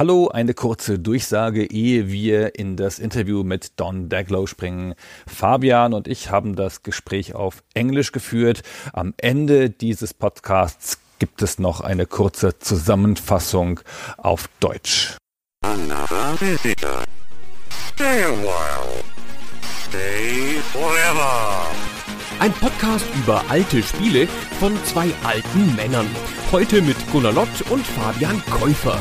Hallo, eine kurze Durchsage, ehe wir in das Interview mit Don Daglow springen. Fabian und ich haben das Gespräch auf Englisch geführt. Am Ende dieses Podcasts gibt es noch eine kurze Zusammenfassung auf Deutsch. Another visitor. Stay a while. Stay forever. Ein Podcast über alte Spiele von zwei alten Männern. Heute mit Gunnar Lott und Fabian Käufer.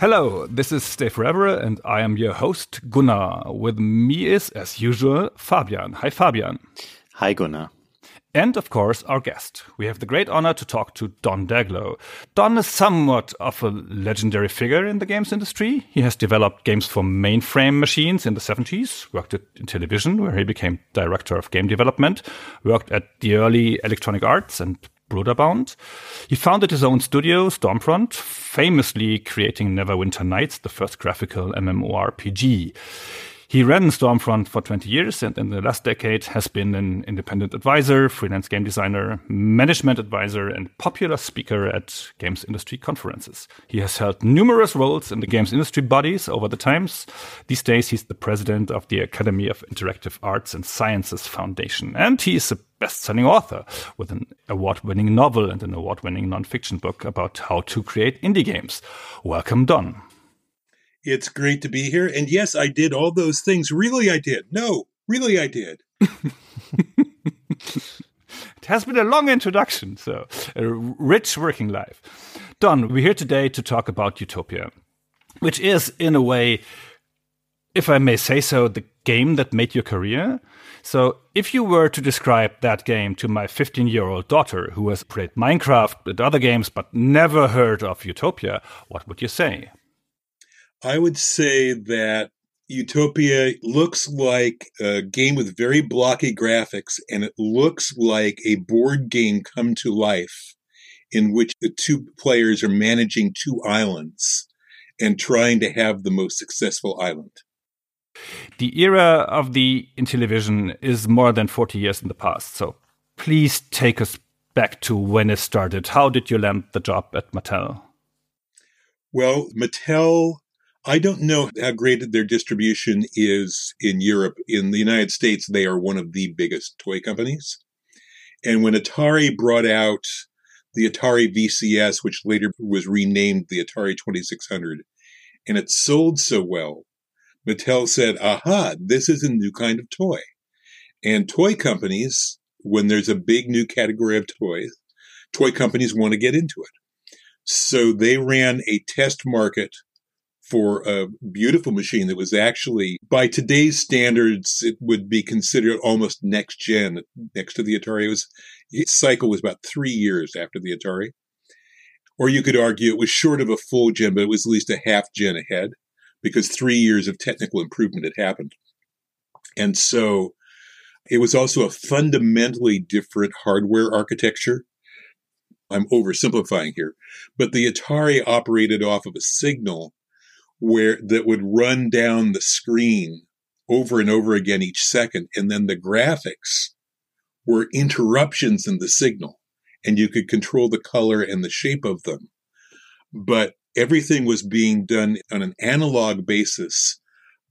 Hello, this is Stay Forever and I am your host Gunnar. With me is, as usual, Fabian. Hi, Fabian. Hi, Gunnar. And of course, our guest. We have the great honor to talk to Don Daglow. Don is somewhat of a legendary figure in the games industry. He has developed games for mainframe machines in the 70s, worked Intellivision, where he became director of game development, worked at the early Electronic Arts and Broderbund. He founded his own studio, Stormfront, famously creating Neverwinter Nights, the first graphical MMORPG. He ran Stormfront for 20 years and in the last decade has been an independent advisor, freelance game designer, management advisor, and popular speaker at games industry conferences. He has held numerous roles in the games industry bodies over the times. These days, he's the president of the Academy of Interactive Arts and Sciences Foundation, and he is a best-selling author with an award-winning novel and an award-winning nonfiction book about how to create indie games. Welcome, Don. It's great to be here. And yes, I did all those things. Really, I did. No, really, I did. it has been a long introduction, so a rich working life. Don, we're here today to talk about Utopia, which is, in a way, if I may say so, the game that made your career. So, if you were to describe that game to my 15 year old daughter who has played Minecraft and other games but never heard of Utopia, what would you say? I would say that Utopia looks like a game with very blocky graphics, and it looks like a board game come to life in which the two players are managing two islands and trying to have the most successful island. The era of the Intellivision is more than 40 years in the past, so please take us back to when it started. How did you land the job at Mattel? Well, Mattel I don't know how great their distribution is in Europe. In the United States, they are one of the biggest toy companies. And when Atari brought out the Atari VCS, which later was renamed the Atari 2600, and it sold so well, Mattel said, aha, this is a new kind of toy. And toy companies, when there's a big new category of toys, toy companies want to get into it. So they ran a test market for a beautiful machine that was actually, by today's standards, it would be considered almost next gen next to the Atari. It was, its cycle was about three years after the Atari. Or you could argue it was short of a full gen, but it was at least a half gen ahead because three years of technical improvement had happened. And so it was also a fundamentally different hardware architecture. I'm oversimplifying here, but the Atari operated off of a signal where that would run down the screen over and over again each second. And then the graphics were interruptions in the signal and you could control the color and the shape of them. But everything was being done on an analog basis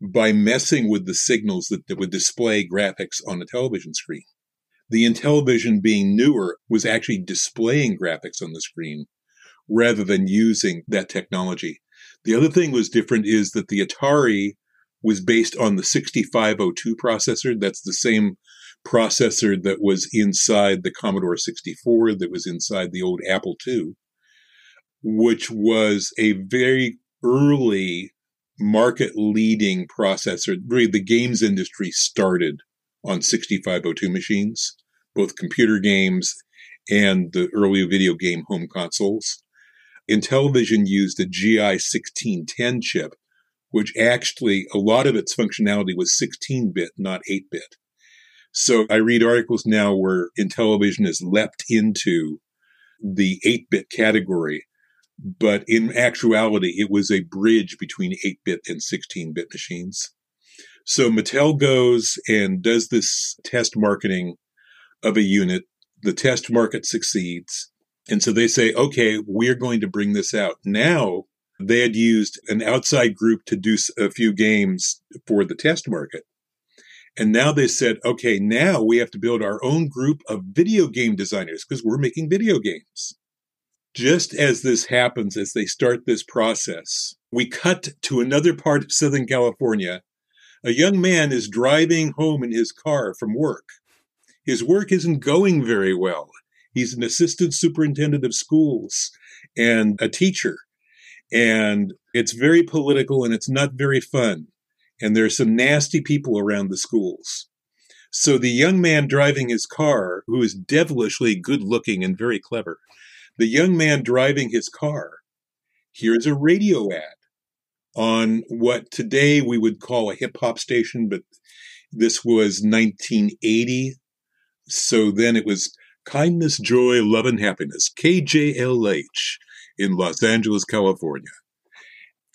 by messing with the signals that, that would display graphics on a television screen. The Intellivision being newer was actually displaying graphics on the screen rather than using that technology. The other thing was different is that the Atari was based on the 6502 processor. That's the same processor that was inside the Commodore 64, that was inside the old Apple II, which was a very early market leading processor. Really, the games industry started on 6502 machines, both computer games and the early video game home consoles. Intellivision used a GI 1610 chip, which actually a lot of its functionality was 16 bit, not 8 bit. So I read articles now where Intellivision has leapt into the 8 bit category But in actuality, it was a bridge between 8 bit and 16 bit machines. So Mattel goes and does this test marketing of a unit. The test market succeeds. And so they say, okay, we're going to bring this out. Now they had used an outside group to do a few games for the test market. And now they said, okay, now we have to build our own group of video game designers because we're making video games. Just as this happens, as they start this process, we cut to another part of Southern California. A young man is driving home in his car from work. His work isn't going very well. He's an assistant superintendent of schools and a teacher. And it's very political and it's not very fun. And there's some nasty people around the schools. So the young man driving his car, who is devilishly good looking and very clever, the young man driving his car hears a radio ad on what today we would call a hip hop station, but this was 1980. So then it was Kindness, Joy, Love, and Happiness, KJLH in Los Angeles, California,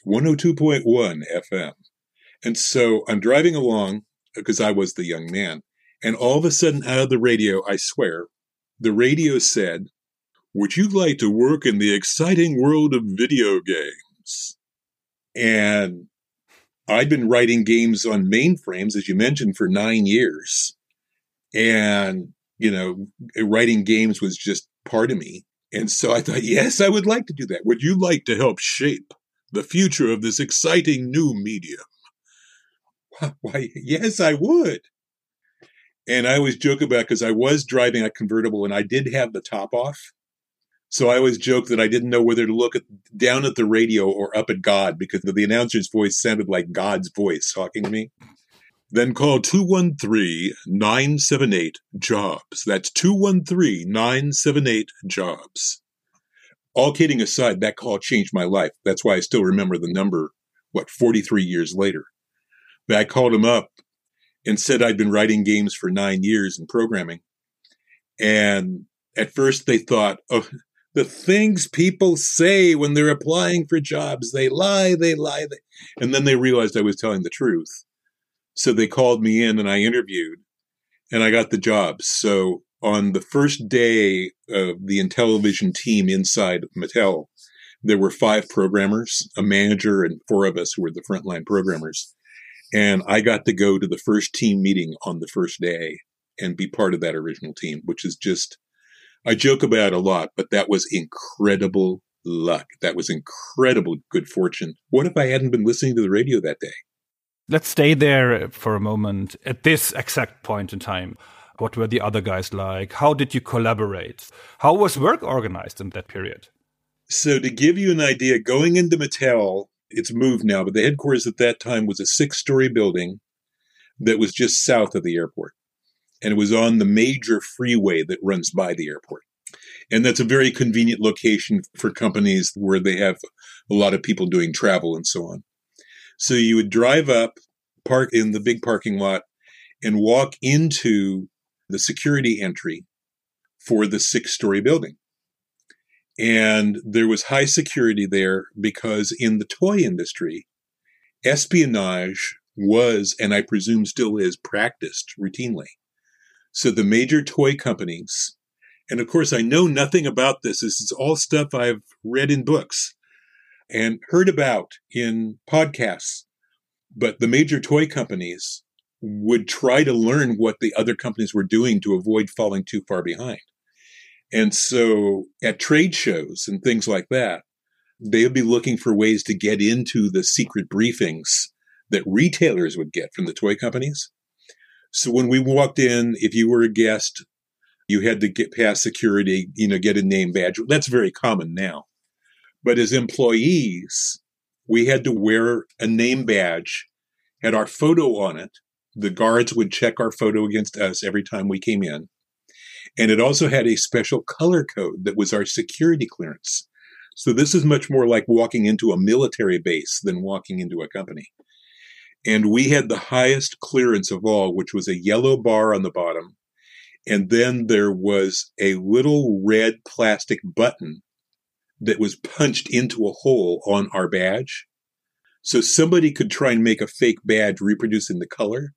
102.1 FM. And so I'm driving along because I was the young man. And all of a sudden, out of the radio, I swear, the radio said, Would you like to work in the exciting world of video games? And I'd been writing games on mainframes, as you mentioned, for nine years. And, you know, writing games was just part of me. And so I thought, yes, I would like to do that. Would you like to help shape the future of this exciting new medium? Why, yes, I would. And I always joke about because I was driving a convertible and I did have the top off. So I always joke that I didn't know whether to look at, down at the radio or up at God because the, the announcer's voice sounded like God's voice talking to me. Then call 213 978 JOBS. That's 213 978 JOBS. All kidding aside, that call changed my life. That's why I still remember the number, what, 43 years later. But I called him up and said I'd been writing games for nine years and programming. And at first they thought, oh, the things people say when they're applying for jobs, they lie, they lie. They... And then they realized I was telling the truth. So they called me in and I interviewed and I got the job. So on the first day of the Intellivision team inside Mattel, there were five programmers, a manager, and four of us who were the frontline programmers. And I got to go to the first team meeting on the first day and be part of that original team, which is just, I joke about a lot, but that was incredible luck. That was incredible good fortune. What if I hadn't been listening to the radio that day? Let's stay there for a moment. At this exact point in time, what were the other guys like? How did you collaborate? How was work organized in that period? So, to give you an idea, going into Mattel, it's moved now, but the headquarters at that time was a six story building that was just south of the airport. And it was on the major freeway that runs by the airport. And that's a very convenient location for companies where they have a lot of people doing travel and so on. So you would drive up, park in the big parking lot, and walk into the security entry for the six story building. And there was high security there because in the toy industry, espionage was, and I presume still is, practiced routinely. So the major toy companies, and of course, I know nothing about this. This is all stuff I've read in books and heard about in podcasts. But the major toy companies would try to learn what the other companies were doing to avoid falling too far behind. And so at trade shows and things like that, they would be looking for ways to get into the secret briefings that retailers would get from the toy companies. So when we walked in, if you were a guest, you had to get past security, you know, get a name badge. That's very common now. But as employees, we had to wear a name badge, had our photo on it. The guards would check our photo against us every time we came in. And it also had a special color code that was our security clearance. So this is much more like walking into a military base than walking into a company. And we had the highest clearance of all, which was a yellow bar on the bottom. And then there was a little red plastic button that was punched into a hole on our badge. So somebody could try and make a fake badge reproducing the color,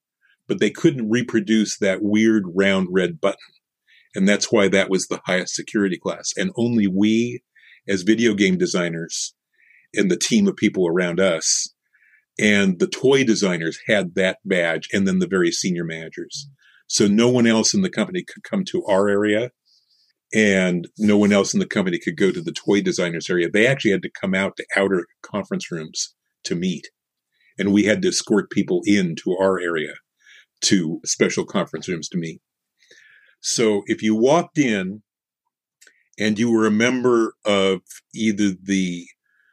but they couldn't reproduce that weird round red button. And that's why that was the highest security class. And only we, as video game designers, and the team of people around us, and the toy designers had that badge, and then the very senior managers. So no one else in the company could come to our area and no one else in the company could go to the toy designers area. They actually had to come out to outer conference rooms to meet. And we had to escort people into our area to special conference rooms to meet. So if you walked in and you were a member of either the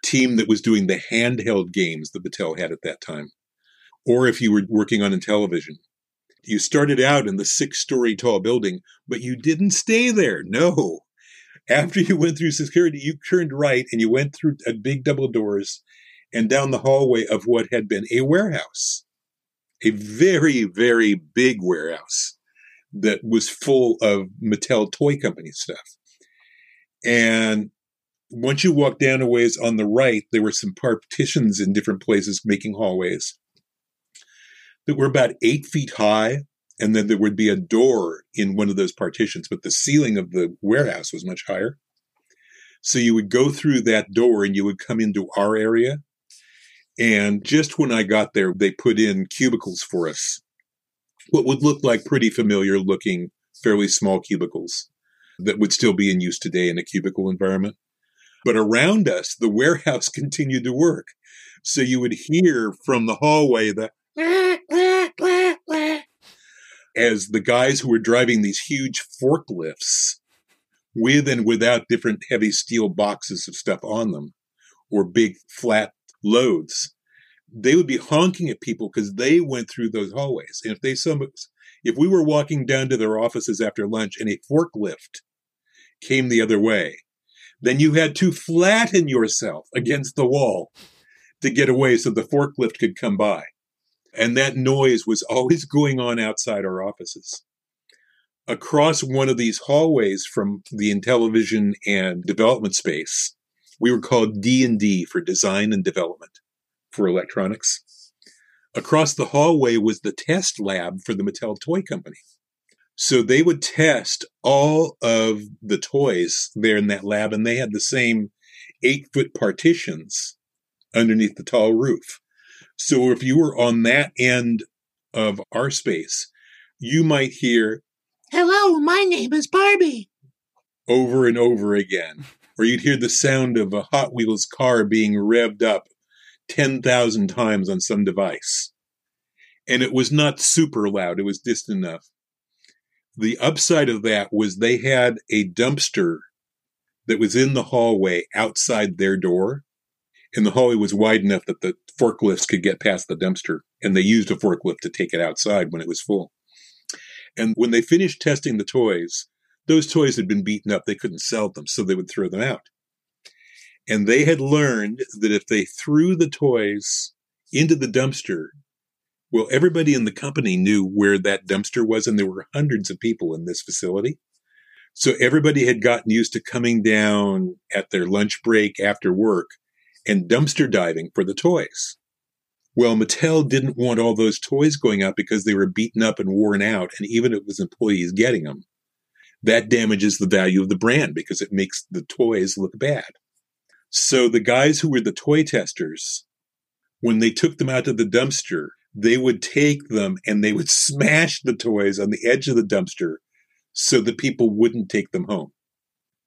team that was doing the handheld games that Mattel had at that time, or if you were working on Intellivision, you started out in the six story tall building, but you didn't stay there. No. After you went through security, you turned right and you went through a big double doors and down the hallway of what had been a warehouse, a very, very big warehouse that was full of Mattel Toy Company stuff. And once you walked down a ways on the right, there were some partitions in different places making hallways that were about eight feet high. And then there would be a door in one of those partitions, but the ceiling of the warehouse was much higher. So you would go through that door and you would come into our area. And just when I got there, they put in cubicles for us. What would look like pretty familiar looking, fairly small cubicles that would still be in use today in a cubicle environment. But around us, the warehouse continued to work. So you would hear from the hallway the as the guys who were driving these huge forklifts with and without different heavy steel boxes of stuff on them or big flat loads, they would be honking at people because they went through those hallways. And if they some if we were walking down to their offices after lunch and a forklift came the other way, then you had to flatten yourself against the wall to get away so the forklift could come by. And that noise was always going on outside our offices. Across one of these hallways from the Intellivision and development space, we were called D&D for design and development for electronics. Across the hallway was the test lab for the Mattel Toy Company. So they would test all of the toys there in that lab, and they had the same eight foot partitions underneath the tall roof. So if you were on that end of our space, you might hear, Hello, my name is Barbie, over and over again. Or you'd hear the sound of a Hot Wheels car being revved up 10,000 times on some device. And it was not super loud, it was distant enough. The upside of that was they had a dumpster that was in the hallway outside their door and the hallway was wide enough that the forklifts could get past the dumpster, and they used a forklift to take it outside when it was full. And when they finished testing the toys, those toys had been beaten up. They couldn't sell them, so they would throw them out. And they had learned that if they threw the toys into the dumpster, well, everybody in the company knew where that dumpster was, and there were hundreds of people in this facility. So everybody had gotten used to coming down at their lunch break after work and dumpster diving for the toys. Well, Mattel didn't want all those toys going out because they were beaten up and worn out, and even if it was employees getting them, that damages the value of the brand because it makes the toys look bad. So the guys who were the toy testers, when they took them out to the dumpster, they would take them and they would smash the toys on the edge of the dumpster so that people wouldn't take them home.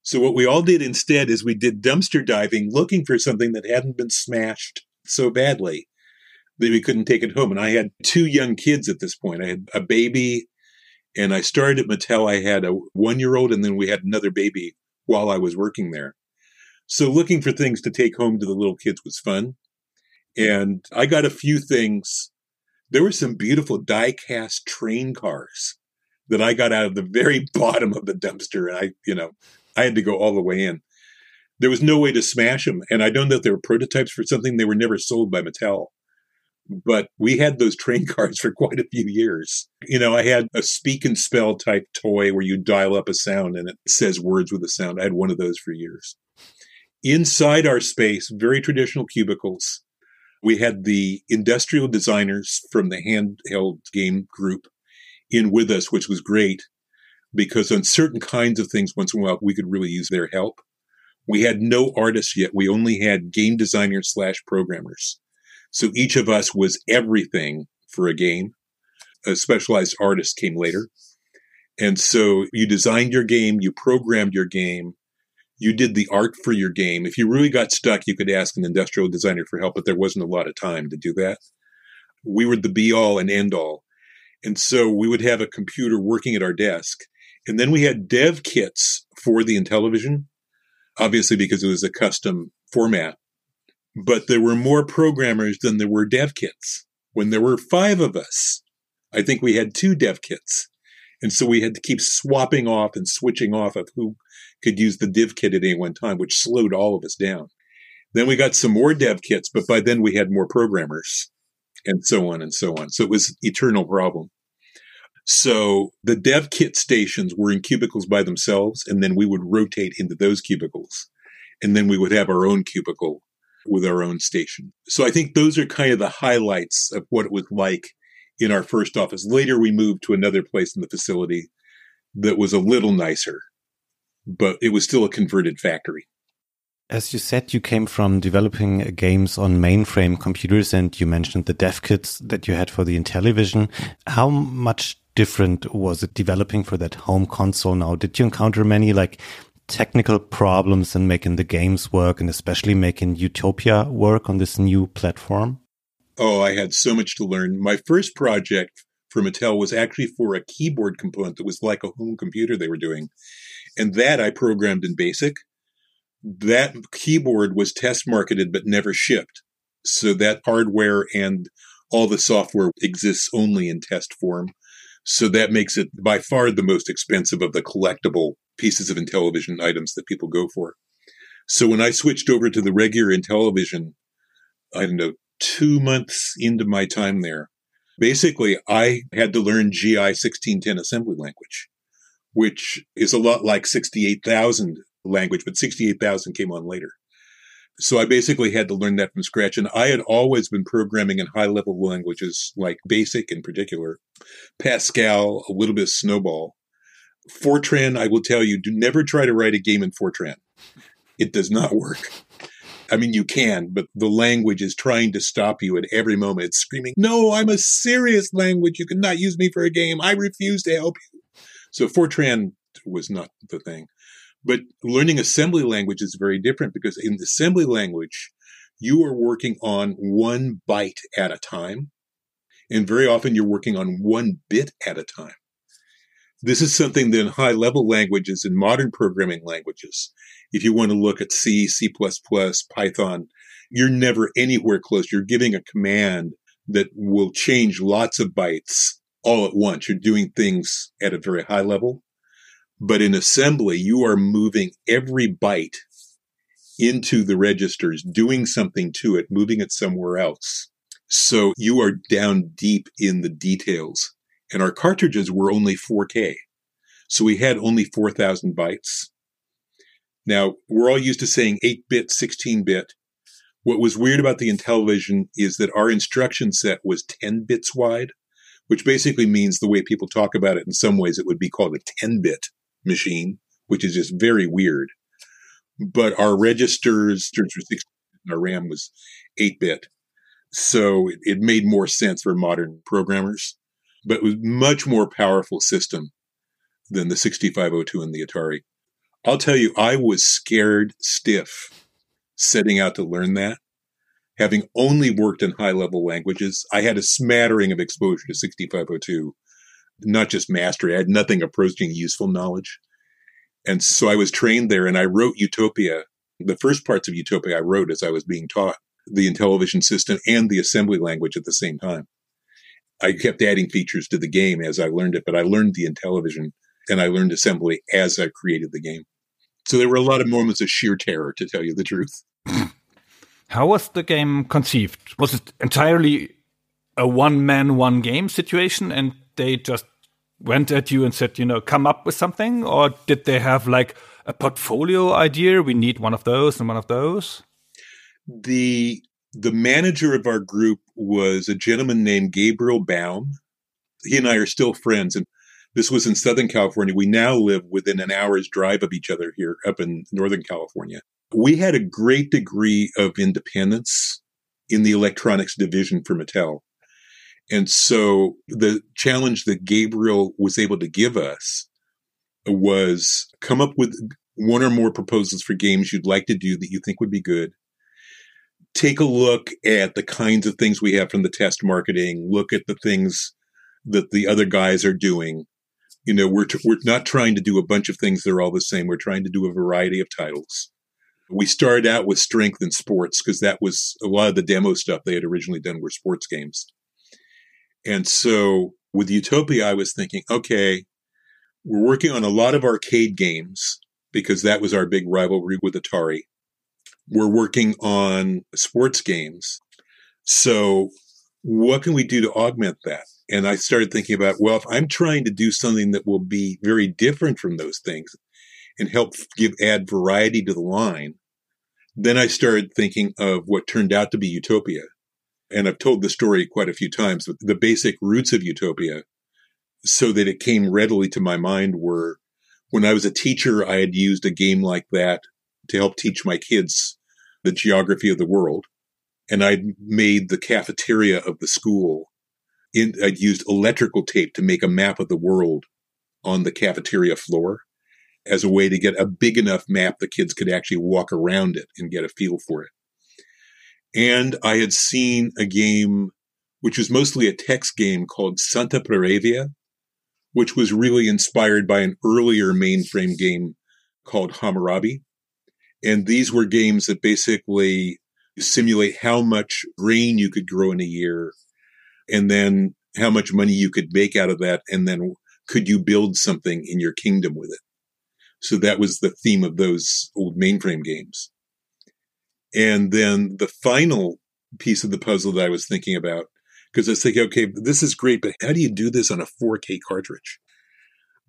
So what we all did instead is we did dumpster diving looking for something that hadn't been smashed so badly that we couldn't take it home. And I had two young kids at this point. I had a baby and I started at Mattel. I had a one year old and then we had another baby while I was working there. So looking for things to take home to the little kids was fun. And I got a few things. There were some beautiful die cast train cars that I got out of the very bottom of the dumpster. And I, you know, I had to go all the way in. There was no way to smash them. And I don't know if they were prototypes for something. They were never sold by Mattel. But we had those train cars for quite a few years. You know, I had a speak and spell type toy where you dial up a sound and it says words with a sound. I had one of those for years. Inside our space, very traditional cubicles, we had the industrial designers from the handheld game group in with us, which was great because on certain kinds of things, once in a while, we could really use their help. We had no artists yet. We only had game designers slash programmers. So each of us was everything for a game. A specialized artist came later. And so you designed your game, you programmed your game, you did the art for your game. If you really got stuck, you could ask an industrial designer for help, but there wasn't a lot of time to do that. We were the be all and end all. And so we would have a computer working at our desk. And then we had dev kits for the Intellivision, obviously because it was a custom format. But there were more programmers than there were dev kits. When there were five of us, I think we had two dev kits. And so we had to keep swapping off and switching off of who could use the dev kit at any one time, which slowed all of us down. Then we got some more dev kits, but by then we had more programmers and so on and so on. So it was eternal problem. So the dev kit stations were in cubicles by themselves, and then we would rotate into those cubicles. And then we would have our own cubicle with our own station. So I think those are kind of the highlights of what it was like in our first office. Later, we moved to another place in the facility that was a little nicer, but it was still a converted factory. As you said, you came from developing games on mainframe computers and you mentioned the dev kits that you had for the Intellivision. How much different was it developing for that home console now? Did you encounter many like technical problems in making the games work and especially making Utopia work on this new platform? Oh, I had so much to learn. My first project for Mattel was actually for a keyboard component that was like a home computer they were doing. And that I programmed in BASIC. That keyboard was test marketed but never shipped. So that hardware and all the software exists only in test form. So that makes it by far the most expensive of the collectible pieces of Intellivision items that people go for. So when I switched over to the regular Intellivision, I don't know, two months into my time there, basically I had to learn GI 1610 assembly language, which is a lot like 68,000 language, but 68,000 came on later. So I basically had to learn that from scratch. And I had always been programming in high level languages like BASIC in particular, Pascal, a little bit of SNOBOL. Fortran, I will tell you, do never try to write a game in Fortran. It does not work. I mean, you can, but the language is trying to stop you at every moment. It's screaming, No, I'm a serious language. You cannot use me for a game. I refuse to help you. So Fortran was not the thing. But learning assembly language is very different because in assembly language, you are working on one byte at a time. And very often you're working on one bit at a time. This is something that in high level languages and modern programming languages, if you want to look at C, C++, Python, you're never anywhere close. You're giving a command that will change lots of bytes all at once. You're doing things at a very high level. But in assembly, you are moving every byte into the registers, doing something to it, moving it somewhere else. So you are down deep in the details. And our cartridges were only 4K. So we had only 4,000 bytes. Now, we're all used to saying 8 bit, 16 bit. What was weird about the Intellivision is that our instruction set was 10 bits wide, which basically means the way people talk about it in some ways, it would be called a 10 bit machine, which is just very weird. But our registers, our RAM was 8 bit. So it, it made more sense for modern programmers, but it was much more powerful system than the 6502 and the Atari. I'll tell you, I was scared stiff setting out to learn that. Having only worked in high level languages, I had a smattering of exposure to 6502 not just mastery. I had nothing approaching useful knowledge. And so I was trained there and I wrote Utopia. The first parts of Utopia I wrote as I was being taught the Intellivision system and the assembly language at the same time. I kept adding features to the game as I learned it, but I learned the Intellivision and I learned assembly as I created the game. So there were a lot of moments of sheer terror, to tell you the truth. How was the game conceived? Was it entirely a one man, one game situation and they just went at you and said, you know, come up with something? Or did they have like a portfolio idea? We need one of those and one of those. The the manager of our group was a gentleman named Gabriel Baum. He and I are still friends, and this was in Southern California. We now live within an hour's drive of each other here up in Northern California. We had a great degree of independence in the electronics division for Mattel. And so the challenge that Gabriel was able to give us was come up with one or more proposals for games you'd like to do that you think would be good. Take a look at the kinds of things we have from the test marketing, look at the things that the other guys are doing. You know, we're, t- we're not trying to do a bunch of things that are all the same. We're trying to do a variety of titles. We started out with strength and sports because that was a lot of the demo stuff they had originally done were sports games. And so with Utopia, I was thinking, okay, we're working on a lot of arcade games because that was our big rivalry with Atari. We're working on sports games. So what can we do to augment that? And I started thinking about, well, if I'm trying to do something that will be very different from those things and help give add variety to the line, then I started thinking of what turned out to be Utopia. And I've told the story quite a few times, but the basic roots of Utopia so that it came readily to my mind were when I was a teacher, I had used a game like that to help teach my kids the geography of the world. And I'd made the cafeteria of the school. In, I'd used electrical tape to make a map of the world on the cafeteria floor as a way to get a big enough map the kids could actually walk around it and get a feel for it. And I had seen a game, which was mostly a text game called Santa Paravia, which was really inspired by an earlier mainframe game called Hammurabi. And these were games that basically simulate how much grain you could grow in a year and then how much money you could make out of that. And then could you build something in your kingdom with it? So that was the theme of those old mainframe games. And then the final piece of the puzzle that I was thinking about because I was thinking, okay, this is great, but how do you do this on a 4K cartridge?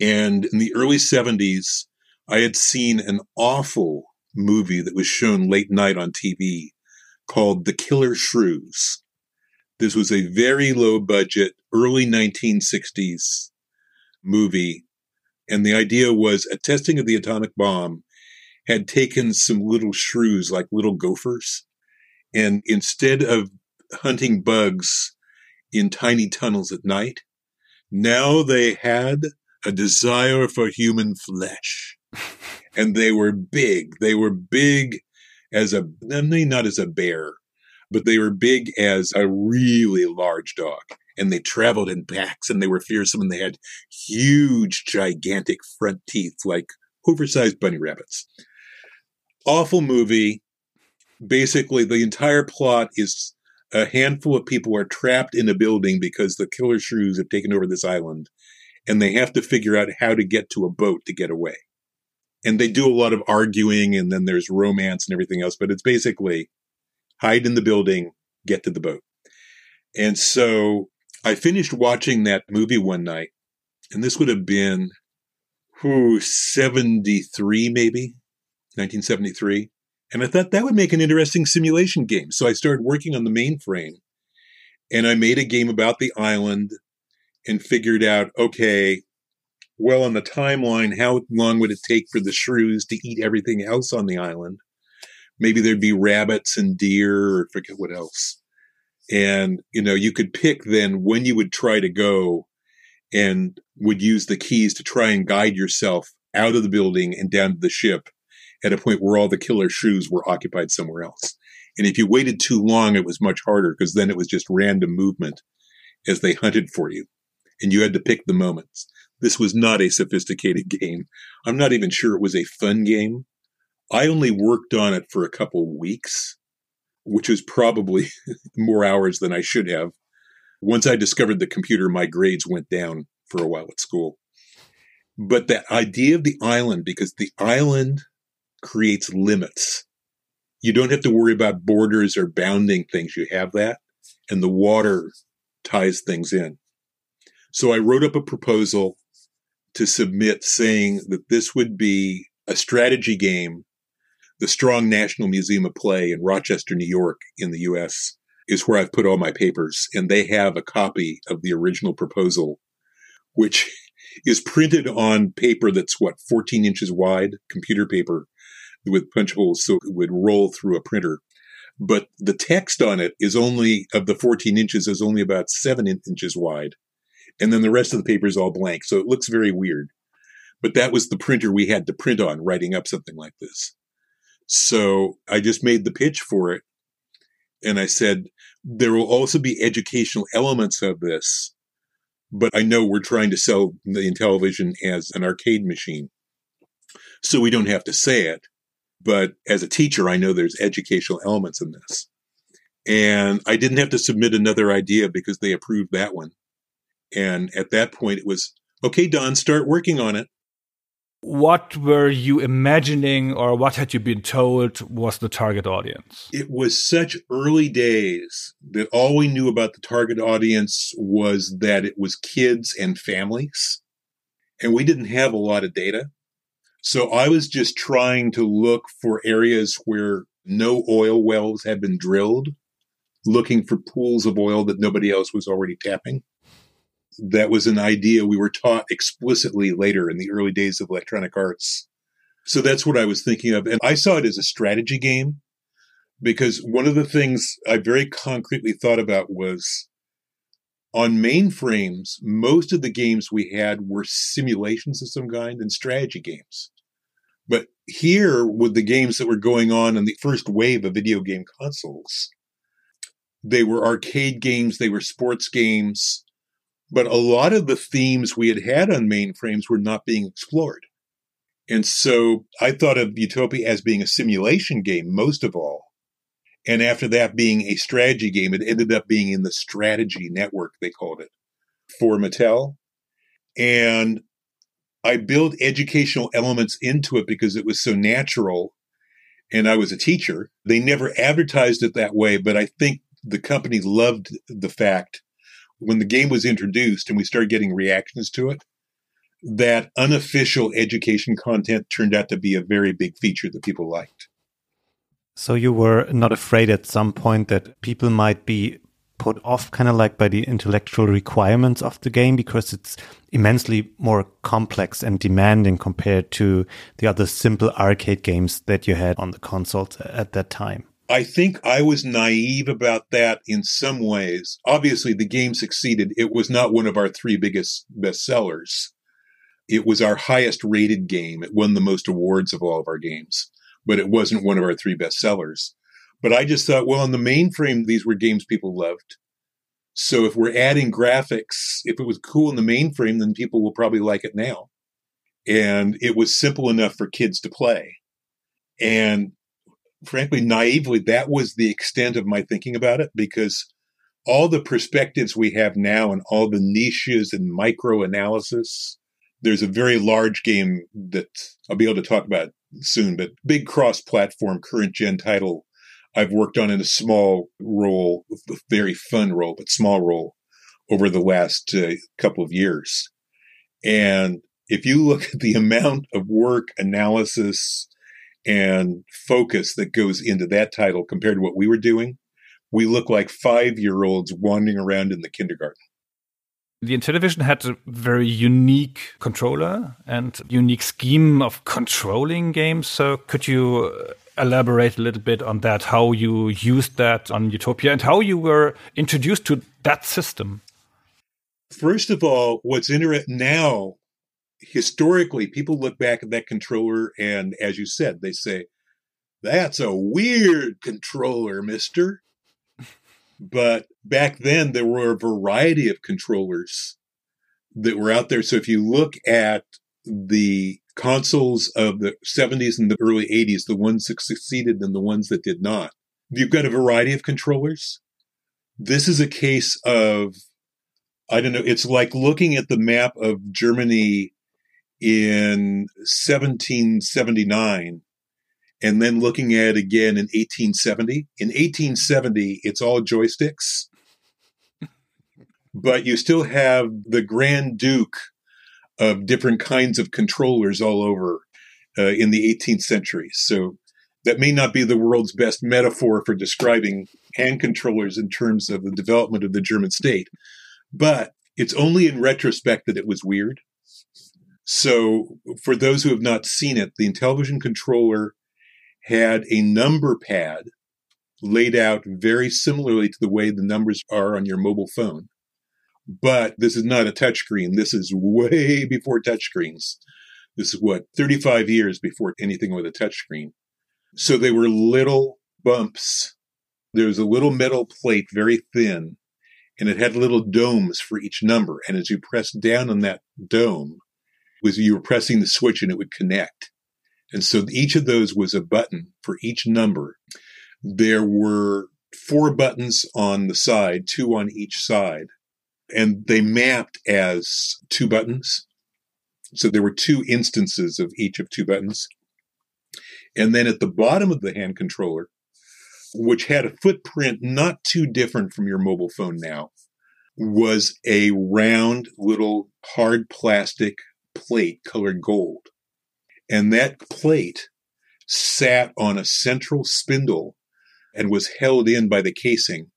And in the early 70s, I had seen an awful movie that was shown late night on TV called The Killer Shrews. This was a very low budget, early 1960s movie. And the idea was a testing of the atomic bomb had taken some little shrews, like little gophers. And instead of hunting bugs in tiny tunnels at night. Now they had a desire for human flesh. and they were big. They were big as a, not as a bear, but they were big as a really large dog. And they traveled in packs and they were fearsome and they had huge, gigantic front teeth like oversized bunny rabbits. Awful movie. Basically, the entire plot is a handful of people are trapped in a building because the killer shrews have taken over this island and they have to figure out how to get to a boat to get away. And they do a lot of arguing and then there's romance and everything else, but it's basically hide in the building, get to the boat. And so I finished watching that movie one night, and this would have been, who 73 maybe, 1973. And I thought that would make an interesting simulation game. So I started working on the mainframe and I made a game about the island and figured out, okay, well, on the timeline, how long would it take for the shrews to eat everything else on the island? Maybe there'd be rabbits and deer or forget what else. And, you know, you could pick then when you would try to go and would use the keys to try and guide yourself out of the building and down to the ship at a point where all the killer shrews were occupied somewhere else. And if you waited too long, it was much harder because then it was just random movement as they hunted for you. And you had to pick the moments. This was not a sophisticated game. I'm not even sure it was a fun game. I only worked on it for a couple weeks, which was probably more hours than I should have. Once I discovered the computer, my grades went down for a while at school. But that idea of the island, because the island creates limits. You don't have to worry about borders or bounding things. You have that, and the water ties things in. So I wrote up a proposal to submit saying that this would be a strategy game. The Strong National Museum of Play in Rochester, New York, in the US, is where I've put all my papers, and they have a copy of the original proposal, which is printed on paper that's what, 14 inches wide, computer paper with punch holes so it would roll through a printer. But the text on it is only, of the 14 inches, is only about seven inches wide. And then the rest of the paper is all blank. So it looks very weird. But that was the printer we had to print on writing up something like this. So I just made the pitch for it. And I said, there will also be educational elements of this but I know we're trying to sell the Intellivision as an arcade machine. So we don't have to say it. But as a teacher, I know there's educational elements in this. And I didn't have to submit another idea because they approved that one. And at that point, it was okay, Don, start working on it what were you imagining or what had you been told was the target audience? It was such early days that all we knew about the target audience was that it was kids and families. And we didn't have a lot of data. So I was just trying to look for areas where no oil wells had been drilled, looking for pools of oil that nobody else was already tapping that was an idea we were taught explicitly later in the early days of electronic arts. So that's what I was thinking of. And I saw it as a strategy game because one of the things I very concretely thought about was on mainframes, most of the games we had were simulations of some kind and strategy games. But here, with the games that were going on in the first wave of video game consoles, they were arcade games, they were sports games, but a lot of the themes we had had on mainframes were not being explored. And so I thought of Utopia as being a simulation game, most of all. And after that being a strategy game, it ended up being in the strategy network, they called it, for Mattel. And I built educational elements into it because it was so natural. And I was a teacher. They never advertised it that way, but I think the company loved the fact when the game was introduced and we started getting reactions to it, that unofficial education content turned out to be a very big feature that people liked. So you were not afraid at some point that people might be put off kind of like by the intellectual requirements of the game because it's immensely more complex and demanding compared to the other simple arcade games that you had on the consoles at that time. I think I was naive about that in some ways. Obviously, the game succeeded. It was not one of our three biggest bestsellers. It was our highest rated game. It won the most awards of all of our games, but it wasn't one of our three bestsellers. But I just thought, well, on the mainframe, these were games people loved. So if we're adding graphics, if it was cool in the mainframe, then people will probably like it now. And it was simple enough for kids to play. And frankly, naively, that was the extent of my thinking about it because all the perspectives we have now and all the niches and micro analysis, there's a very large game that I'll be able to talk about soon, but big cross platform current gen title I've worked on in a small role, a very fun role, but small role over the last uh, couple of years. And if you look at the amount of work, analysis, and focus that goes into that title compared to what we were doing, we look like five year olds wandering around in the kindergarten. The Intellivision had a very unique controller and unique scheme of controlling games. So, could you uh, elaborate a little bit on that? How you used that on Utopia and how you were introduced to that system? First of all, what's interesting now historically, people look back at that controller and, as you said, they say, that's a weird controller, mister. but back then, there were a variety of controllers that were out there. So if you look at the consoles of the 70s and the early 80s, the ones that succeeded and the ones that did not, you've got a variety of controllers. This is a case of, I don't know, it's like looking at the map of Germany in 1779 and then looking at it again in 1870. In 1870, it's all joysticks, but you still have the Grand Duke of different kinds of controllers all over. uh, in the 18th century. So that may not be the world's best metaphor for describing hand controllers in terms of the development of the German state, but it's only in retrospect that it was weird. So, for those who have not seen it, the Intellivision controller had a number pad laid out very similarly to the way the numbers are on your mobile phone. But this is not a touchscreen. This is way before touchscreens. This is what, 35 years before anything with a touchscreen. So they were little bumps. There was a little metal plate, very thin, and it had little domes for each number. And as you pressed down on that dome, was you were pressing the switch and it would connect. And so each of those was a button for each number. There were four buttons on the side, two on each side, and they mapped as two mm-hmm. buttons. So there were two instances of each of two buttons. And then at the bottom of the hand controller, which had a footprint not too different from your mobile phone now, was a round little hard plastic plate colored gold. And that plate sat on a central spindle and was held in by the casing.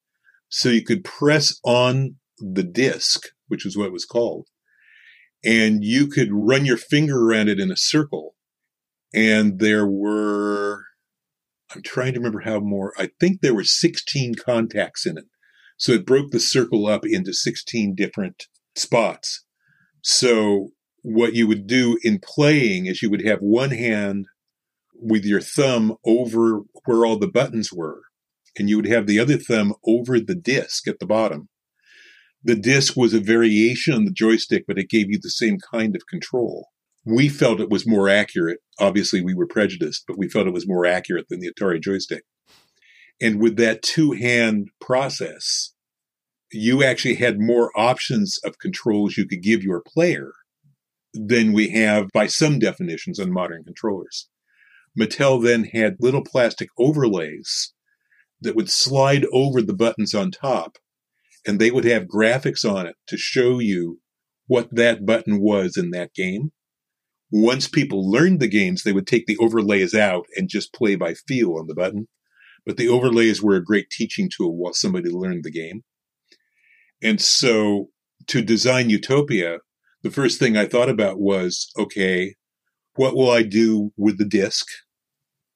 So you could press on the disc, which is what it was called, and you could run your finger around it in a circle and there were I'm trying to remember how more. I think there were 16 contacts in it. So it broke the circle up into 16 different spots. So what you would do in playing is you would have one hand with your thumb over where all the buttons were, and you would have the other thumb over the disc at the bottom. The disc was a variation on the joystick, but it gave you the same kind of control we felt it was more accurate. Obviously, we were prejudiced, but we felt it was more accurate than the Atari joystick. And with that two hand process, you actually had more options of controls you could give your player than we have by some definitions on modern controllers. Mattel then had little plastic overlays that would slide over the buttons on top, and they would have graphics on it to show you what that button was in that game once people learned the games, they would take the overlays out and just play by feel on the button. But the overlays were a great teaching tool while somebody learned the game. And so to design Utopia, the first thing I thought about was okay, what will I do with the disc,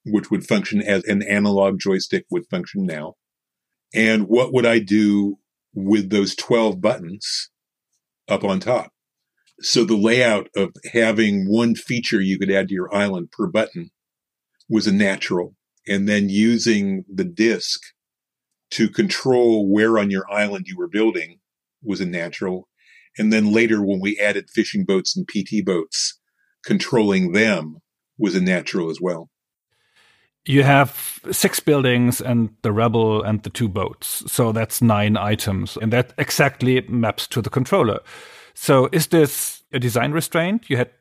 which would function as an analog joystick would function now? And what would I do with those 12 buttons up on top? So the layout of having one feature you could add to your island per button was a natural. And then using the disk to control where on your island you were building was a natural. And then later when we added fishing boats and PT boats, controlling them was a natural as well. You have six buildings and the rebel and the two boats. So that's nine items. And that exactly maps to the controller. So is this a design restraint? You had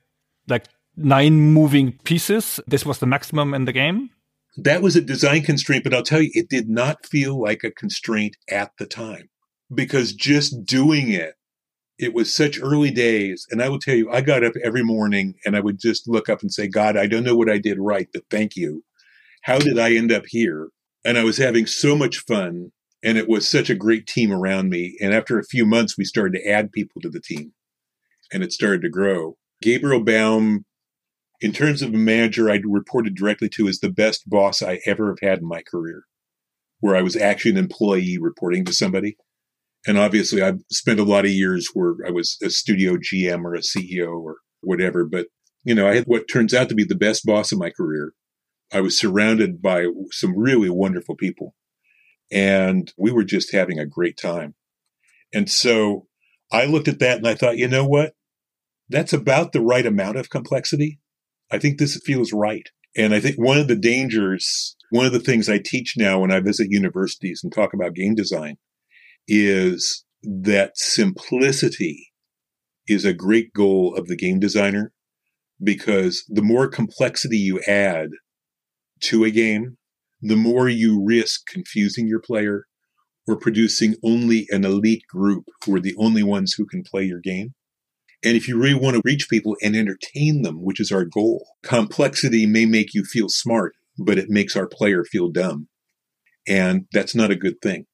like nine moving pieces. This was the maximum in the game. That was a design constraint, but I'll tell you, it did not feel like a constraint at the time because just doing it, it was such early days. And I will tell you, I got up every morning and I would just look up and say, God, I don't know what I did right, but thank you. How did I end up here? And I was having so much fun and it was such a great team around me. And after a few months, we started to add people to the team and it started to grow. Gabriel Baum, in terms of a manager I reported directly to, is the best boss I ever have had in my career, where I was actually an employee reporting to somebody. And obviously, I've spent a lot of years where I was a studio GM or a CEO or whatever. But, you know, I had what turns out to be the best boss of my career. I was surrounded by some really wonderful people and we were just having a great time. And so I looked at that and I thought, you know what? That's about the right amount of complexity. I think this feels right. And I think one of the dangers, one of the things I teach now when I visit universities and talk about game design is that simplicity is a great goal of the game designer because the more complexity you add to a game, the more you risk confusing your player or producing only an elite group who are the only ones who can play your game. And if you really want to reach people and entertain them, which is our goal, complexity may make you feel smart, but it makes our player feel dumb. And that's not a good thing.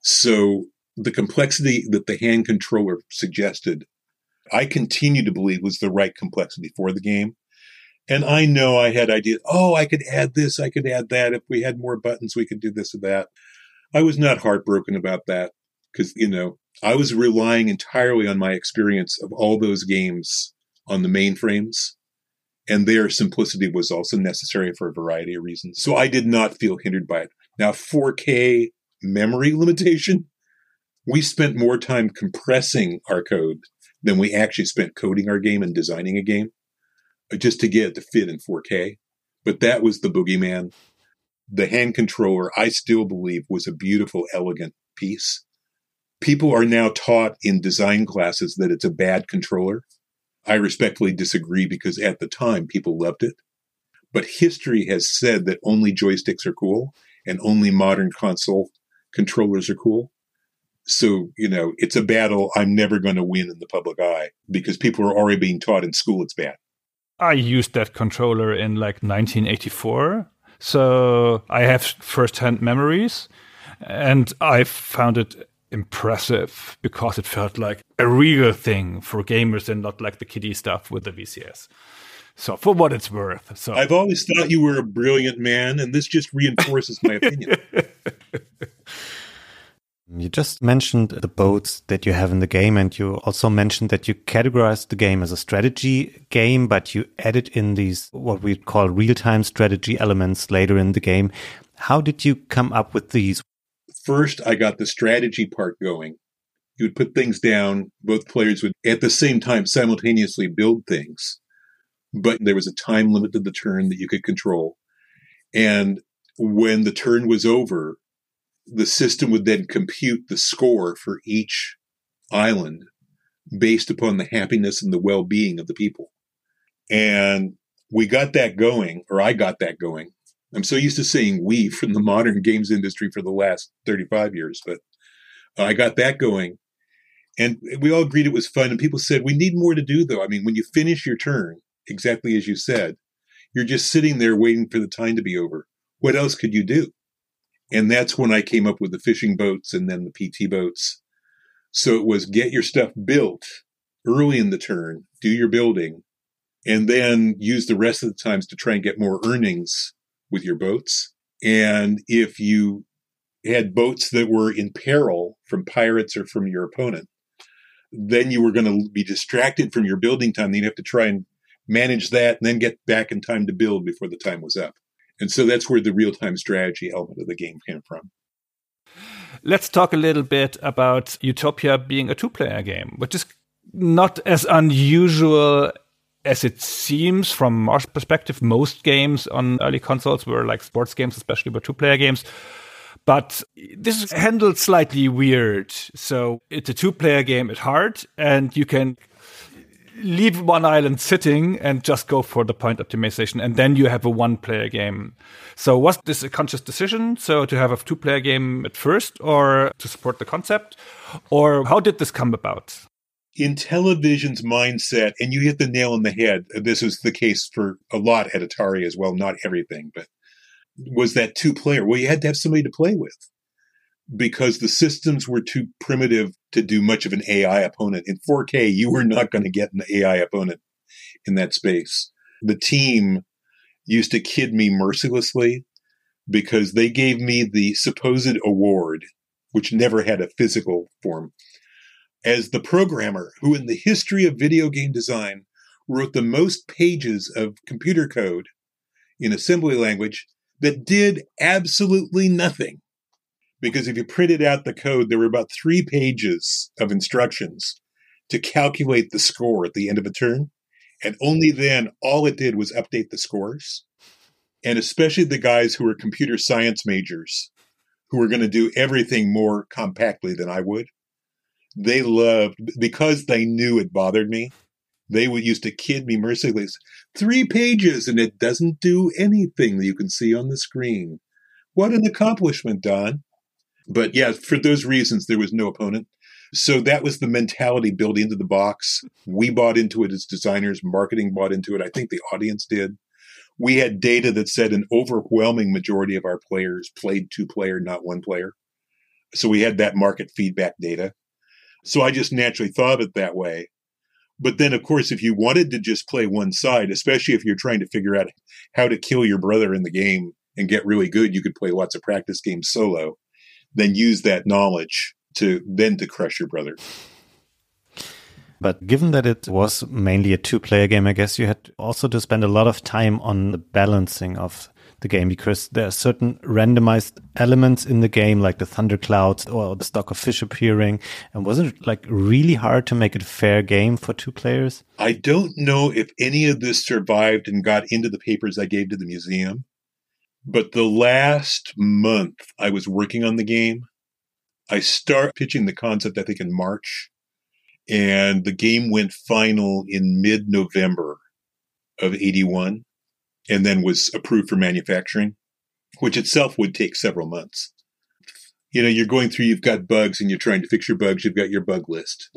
So the complexity that the hand controller suggested, I continue to believe was the right complexity for the game. And I know I had ideas. Oh, I could add this. I could add that. If we had more buttons, we could do this or that. I was not heartbroken about that because, you know, I was relying entirely on my experience of all those games on the mainframes. And their simplicity was also necessary for a variety of reasons. So I did not feel hindered by it. Now, 4K memory limitation, we spent more time compressing our code than we actually spent coding our game and designing a game just to get it to fit in 4K. But that was the boogeyman. The hand controller, I still believe, was a beautiful, elegant piece. People are now taught in design classes that it's a bad controller. I respectfully disagree because at the time people loved it. But history has said that only joysticks are cool and only modern console controllers are cool. So, you know, it's a battle I'm never going to win in the public eye because people are already being taught in school it's bad. I used that controller in like 1984. So I have first-hand memories and I found it impressive because it felt like a real thing for gamers and not like the kiddie stuff with the VCS. So for what it's worth. So I've always thought you were a brilliant man, and this just reinforces my opinion. You just mentioned the boats that you have in the game, and you also mentioned that you categorized the game as a strategy game, but you added in these what we call real time strategy elements later in the game. How did you come up with these? First, I got the strategy part going. You would put things down, both players would at the same time simultaneously build things, but there was a time limit to the turn that you could control. And when the turn was over, the system would then compute the score for each island based upon the happiness and the well being of the people. And we got that going, or I got that going. I'm so used to saying we from the modern games industry for the last 35 years, but I got that going. And we all agreed it was fun. And people said, we need more to do, though. I mean, when you finish your turn, exactly as you said, you're just sitting there waiting for the time to be over. What else could you do? And that's when I came up with the fishing boats and then the PT boats. So it was get your stuff built early in the turn, do your building, and then use the rest of the times to try and get more earnings with your boats. And if you had boats that were in peril from pirates or from your opponent, then you were going to be distracted from your building time. Then you have to try and manage that and then get back in time to build before the time was up. And so that's where the real time strategy element of the game came from. Let's talk a little bit about Utopia being a two player game, which is not as unusual as it seems from our perspective. Most games on early consoles were like sports games, especially were two player games. But this is handled slightly weird. So it's a two player game at heart, and you can leave one island sitting and just go for the point optimization and then you have a one player game. So was this a conscious decision? So to have a two player game at first or to support the concept? Or how did this come about? Intellivision's mindset and you hit the nail on the head this is the case for a lot at atari as well not everything but was that two player well you had to have somebody to play with because the systems were too primitive to do much of an AI opponent. In 4K, you were not going to get an AI opponent in that space. The team used to kid me mercilessly because they gave me the supposed award, which never had a physical form, as the programmer who, in the history of video game design, wrote the most pages of computer code in assembly language that did absolutely nothing because if you printed out the code, there were about three pages of instructions to calculate the score at the end of a turn. And only then, all it did was update the scores. And especially the guys who were computer science majors, who were going to do everything more compactly than I would, they loved, because they knew it bothered me, they would used to kid me mercilessly. Three pages, and it doesn't do anything that you can see on the screen. What an accomplishment, Don. But yeah, for those reasons, there was no opponent. So that was the mentality built into the box. We bought into it as designers, marketing bought into it. I think the audience did. We had data that said an overwhelming majority of our players played two player, not one player. So we had that market feedback data. So I just naturally thought of it that way. But then, of course, if you wanted to just play one side, especially if you're trying to figure out how to kill your brother in the game and get really good, you could play lots of practice games solo, then use that knowledge to then to crush your brother. But given that it was mainly a two player game, I guess you had also to spend a lot of time on the balancing of the game because there are certain randomized elements in the game, like the thunderclouds or the stock of fish appearing. And wasn't it like really hard to make it a fair game for two players? I don't know if any of this survived and got into the papers I gave to the museum. But the last month I was working on the game, I start pitching the concept, I think, in March. And the game went final in mid November of 81 and then was approved for manufacturing, which itself would take several months. You know, you're going through, you've got bugs and you're trying to fix your bugs, you've got your bug list.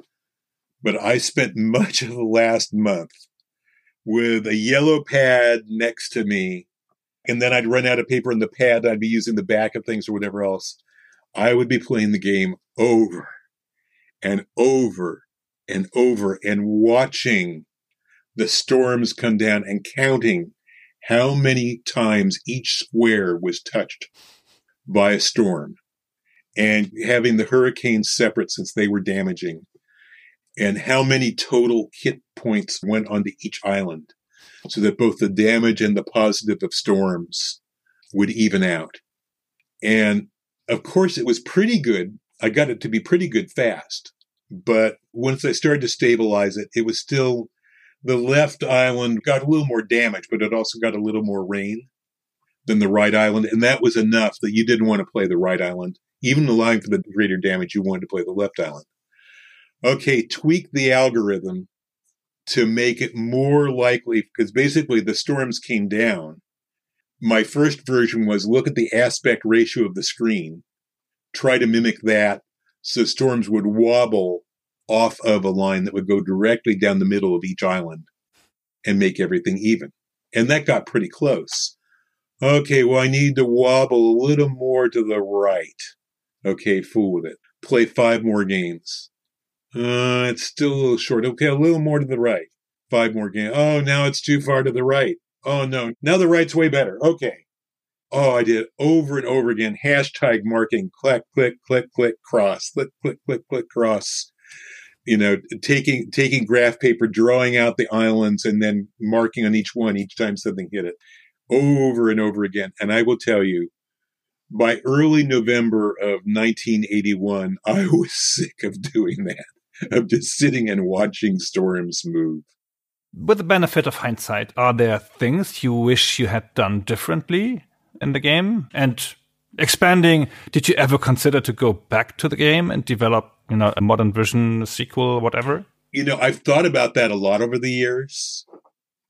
But I spent much of the last month with a yellow pad next to me. And then I'd run out of paper in the pad. I'd be using the back of things or whatever else. I would be playing the game over and over and over and watching the storms come down and counting how many times each square was touched by a storm and having the hurricanes separate since they were damaging and how many total hit points went onto each island so that both the damage and the positive of storms would even out. And of course, it was pretty good. I got it to be pretty good fast. But once I started to stabilize it, it was still the left island got a little more damage, but it also got a little more rain than the right island. And that was enough that you didn't want to play the right island. Even allowing for the greater damage, you wanted to play the left island. Okay, tweak the algorithm to make it more likely, because basically the storms came down. My first version was look at the aspect ratio of the screen, try to mimic that so storms would wobble off of a line that would go directly down the middle of each island and make everything even. And that got pretty close. Okay, well, I need to wobble a little more to the right. Okay, fool with it. Play five more games. Uh, it's still a little short. Okay, a little more to the right. Five more games. Oh, now it's too far to the right. Oh, no. Now the right's way better. Okay. Oh, I did over and over again. Hashtag marking, click, click, click, click, cross, click, click, click, click, cross. You know, taking taking graph paper, drawing out the islands, and then marking on each one each time something hit it, over and over again. And I will tell you, by early November of 1981, I was sick of doing that, of just sitting and watching storms move. With the benefit of hindsight, are there things you wish you had done differently in the game? And expanding, did you ever consider to go back to the game and develop, you know, a modern version, a sequel, whatever? You know, I've thought about that a lot over the years.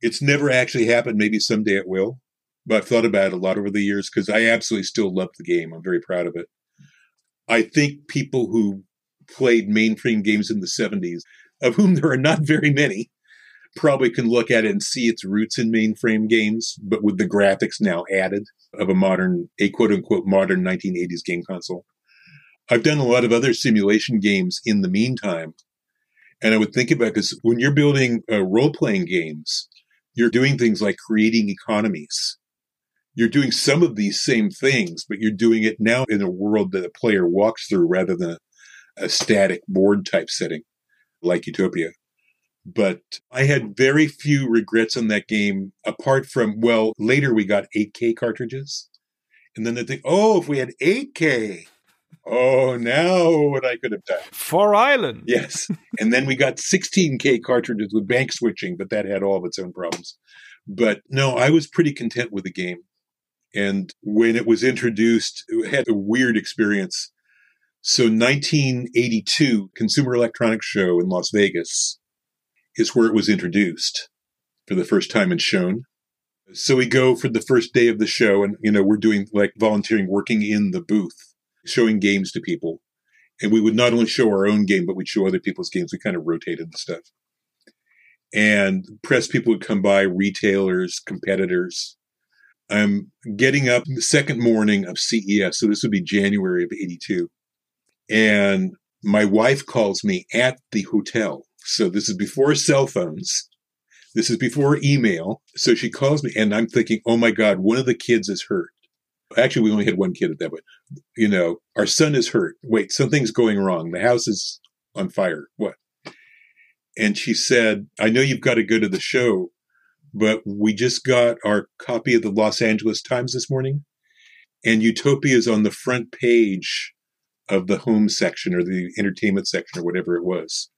It's never actually happened. Maybe someday it will. But I've thought about it a lot over the years because I absolutely still love the game. I'm very proud of it. I think people who played mainframe games in the 70s, of whom there are not very many, probably can look at it and see its roots in mainframe games, but with the graphics now added of a modern, a quote unquote modern 1980s game console. I've done a lot of other simulation games in the meantime. And I would think about because when you're building uh, role playing games, you're doing things like creating economies. You're doing some of these same things, but you're doing it now in a world that a player walks through rather than a, a static board type setting like Utopia. But I had very few regrets on that game, apart from, well, later we got 8K cartridges. And then they think, oh, if we had 8K, oh, now what I could have done. For Island. Yes. and then we got 16K cartridges with bank switching, but that had all of its own problems. But no, I was pretty content with the game. And when it was introduced, it had a weird experience. So 1982 Consumer Electronics Show in Las Vegas is where it was introduced for the first time and shown. So we go for the first day of the show and, you know, we're doing like volunteering, working in the booth, showing games to people. And we would not only show our own game, but we'd show other people's games. We kind of rotated the stuff. And press people would come by, retailers, competitors. I'm getting up the second morning of CES. So this would be January of 82. And my wife calls me at the hotel. So this is before cell phones. This is before email. So she calls me and I'm thinking, oh my God, one of the kids is hurt. Actually, we only had one kid at that point. You know, our son is hurt. Wait, something's going wrong. The house is on fire. What? And she said, I know you've got to go to the show, but we just got our copy of the Los Angeles Times this morning. And Utopia is on the front page of the home section or the entertainment section or whatever it was.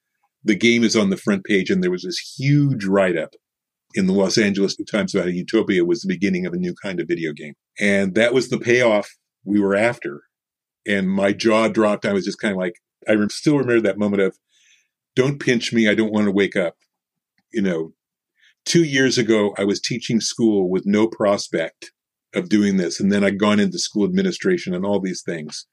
The game is on the front page, and there was this huge write up in the Los Angeles Times about Utopia was the beginning of a new kind of video game. And that was the payoff we were after. And my jaw dropped. I was just kind of like, I still remember that moment of, don't pinch me. I don't want to wake up. You know, two years ago, I was teaching school with no prospect of doing this. And then I'd gone into school administration and all these things.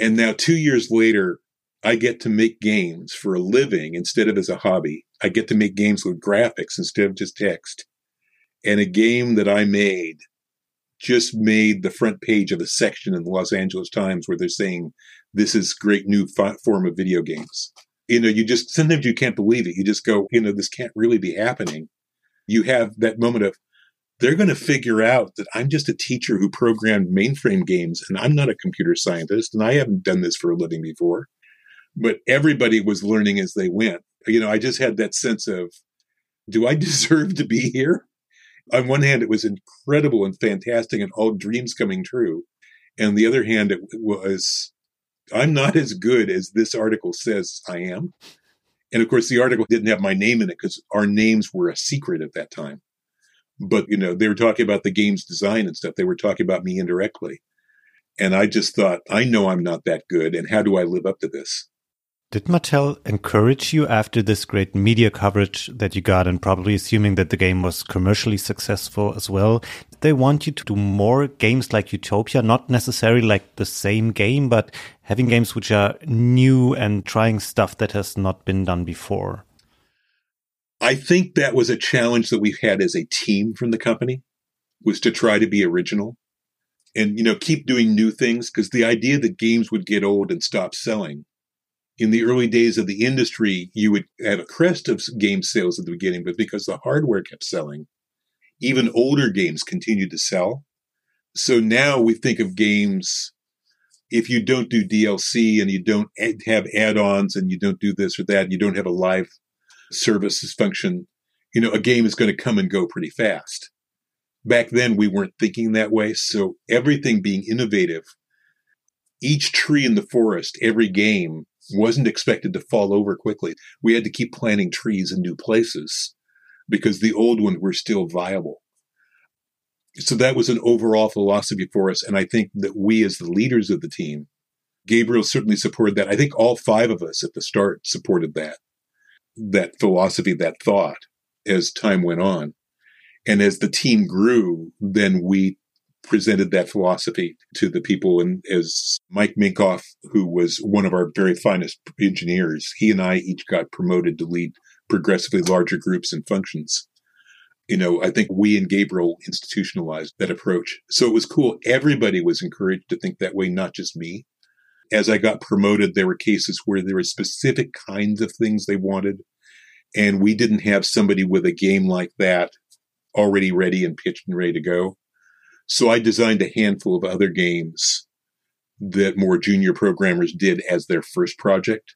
And now, two years later, I get to make games for a living instead of as a hobby. I get to make games with graphics instead of just text. And a game that I made just made the front page of a section in the Los Angeles Times where they're saying this is great new form of video games. You know, you just sometimes you can't believe it. You just go, you know, this can't really be happening. You have that moment of they're going to figure out that I'm just a teacher who programmed mainframe games and I'm not a computer scientist and I haven't done this for a living before. But everybody was learning as they went. You know, I just had that sense of, do I deserve to be here? On one hand, it was incredible and fantastic and all dreams coming true. And the other hand, it was, I'm not as good as this article says I am. And of course, the article didn't have my name in it because our names were a secret at that time. But, you know, they were talking about the game's design and stuff. They were talking about me indirectly. And I just thought, I know I'm not that good. And how do I live up to this? Did Mattel encourage you after this great media coverage that you got, and probably assuming that the game was commercially successful as well? Did they want you to do more games like Utopia? Not necessarily like the same game, but having games which are new and trying stuff that has not been done before? I think that was a challenge that we've had as a team from the company was to try to be original and you know keep doing new things because the idea that games would get old and stop selling in the early days of the industry you would have a crest of game sales at the beginning but because the hardware kept selling even older games continued to sell. So now we think of games if you don't do DLC and you don't have add-ons and you don't do this or that, you don't have a live services function, you know, a game is going to come and go pretty fast. Back then, we weren't thinking that way. So everything being innovative, each tree in the forest, every game wasn't expected to fall over quickly. We had to keep planting trees in new places because the old ones were still viable. So that was an overall philosophy for us. And I think that we, as the leaders of the team, Gabriel certainly supported that. I think all five of us at the start supported that that philosophy, that thought as time went on. And as the team grew, then we presented that philosophy to the people. And as Mike Minkoff, who was one of our very finest engineers, he and I each got promoted to lead progressively larger groups and functions. You know, I think we and Gabriel institutionalized that approach. So it was cool. Everybody was encouraged to think that way, not just me as I got promoted, there were cases where there were specific kinds of things they wanted. And we didn't have somebody with a game like that already ready and pitched and ready to go. So I designed a handful of other games that more junior programmers did as their first project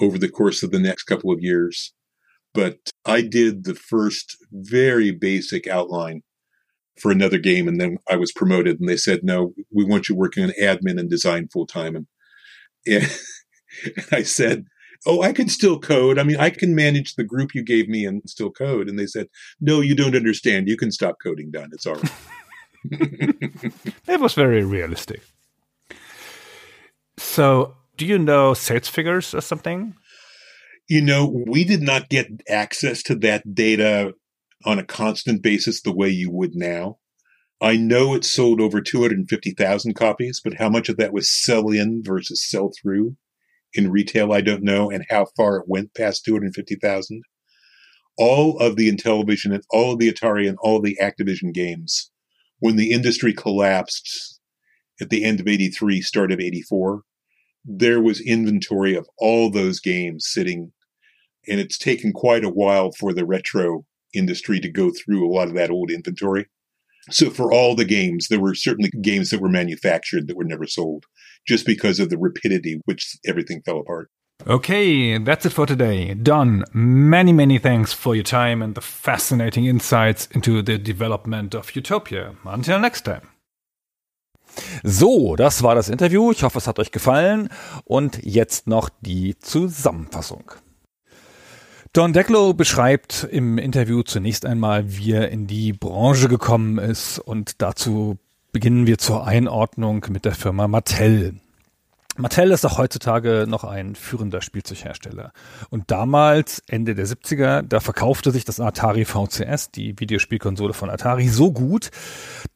over the course of the next couple of years. But I did the first very basic outline for another game and then I was promoted and they said, no, we want you working on admin and design full time. And, and I said, oh, I can still code. I mean, I can manage the group you gave me and still code. And they said, no, you don't understand. You can stop coding Don. It's all right. it was very realistic. So, do you know sales figures or something? You know, we did not get access to that data on a constant basis the way you would now. I know it sold over 250,000 copies, but how much of that was sell in versus sell through in retail, I don't know, and how far it went past 250,000. All of the Intellivision and all of the Atari and all the Activision games, when the industry collapsed at the end of 83, start of 84, there was inventory of all those games sitting. And it's taken quite a while for the retro industry to go through a lot of that old inventory. So for all the games, there were certainly games that were manufactured that were never sold just because of the rapidity which everything fell apart. Okay, that's it for today. Don, many, many thanks for your time and the fascinating insights into the development of Utopia. Until next time. So, das war das Interview. Ich hoffe, es hat euch gefallen. Und jetzt noch die Zusammenfassung. Don Decklow beschreibt im Interview zunächst einmal, wie er in die Branche gekommen ist und dazu beginnen wir zur Einordnung mit der Firma Mattel. Mattel ist auch heutzutage noch ein führender Spielzeughersteller. Und damals, Ende der 70er, da verkaufte sich das Atari VCS, die Videospielkonsole von Atari, so gut,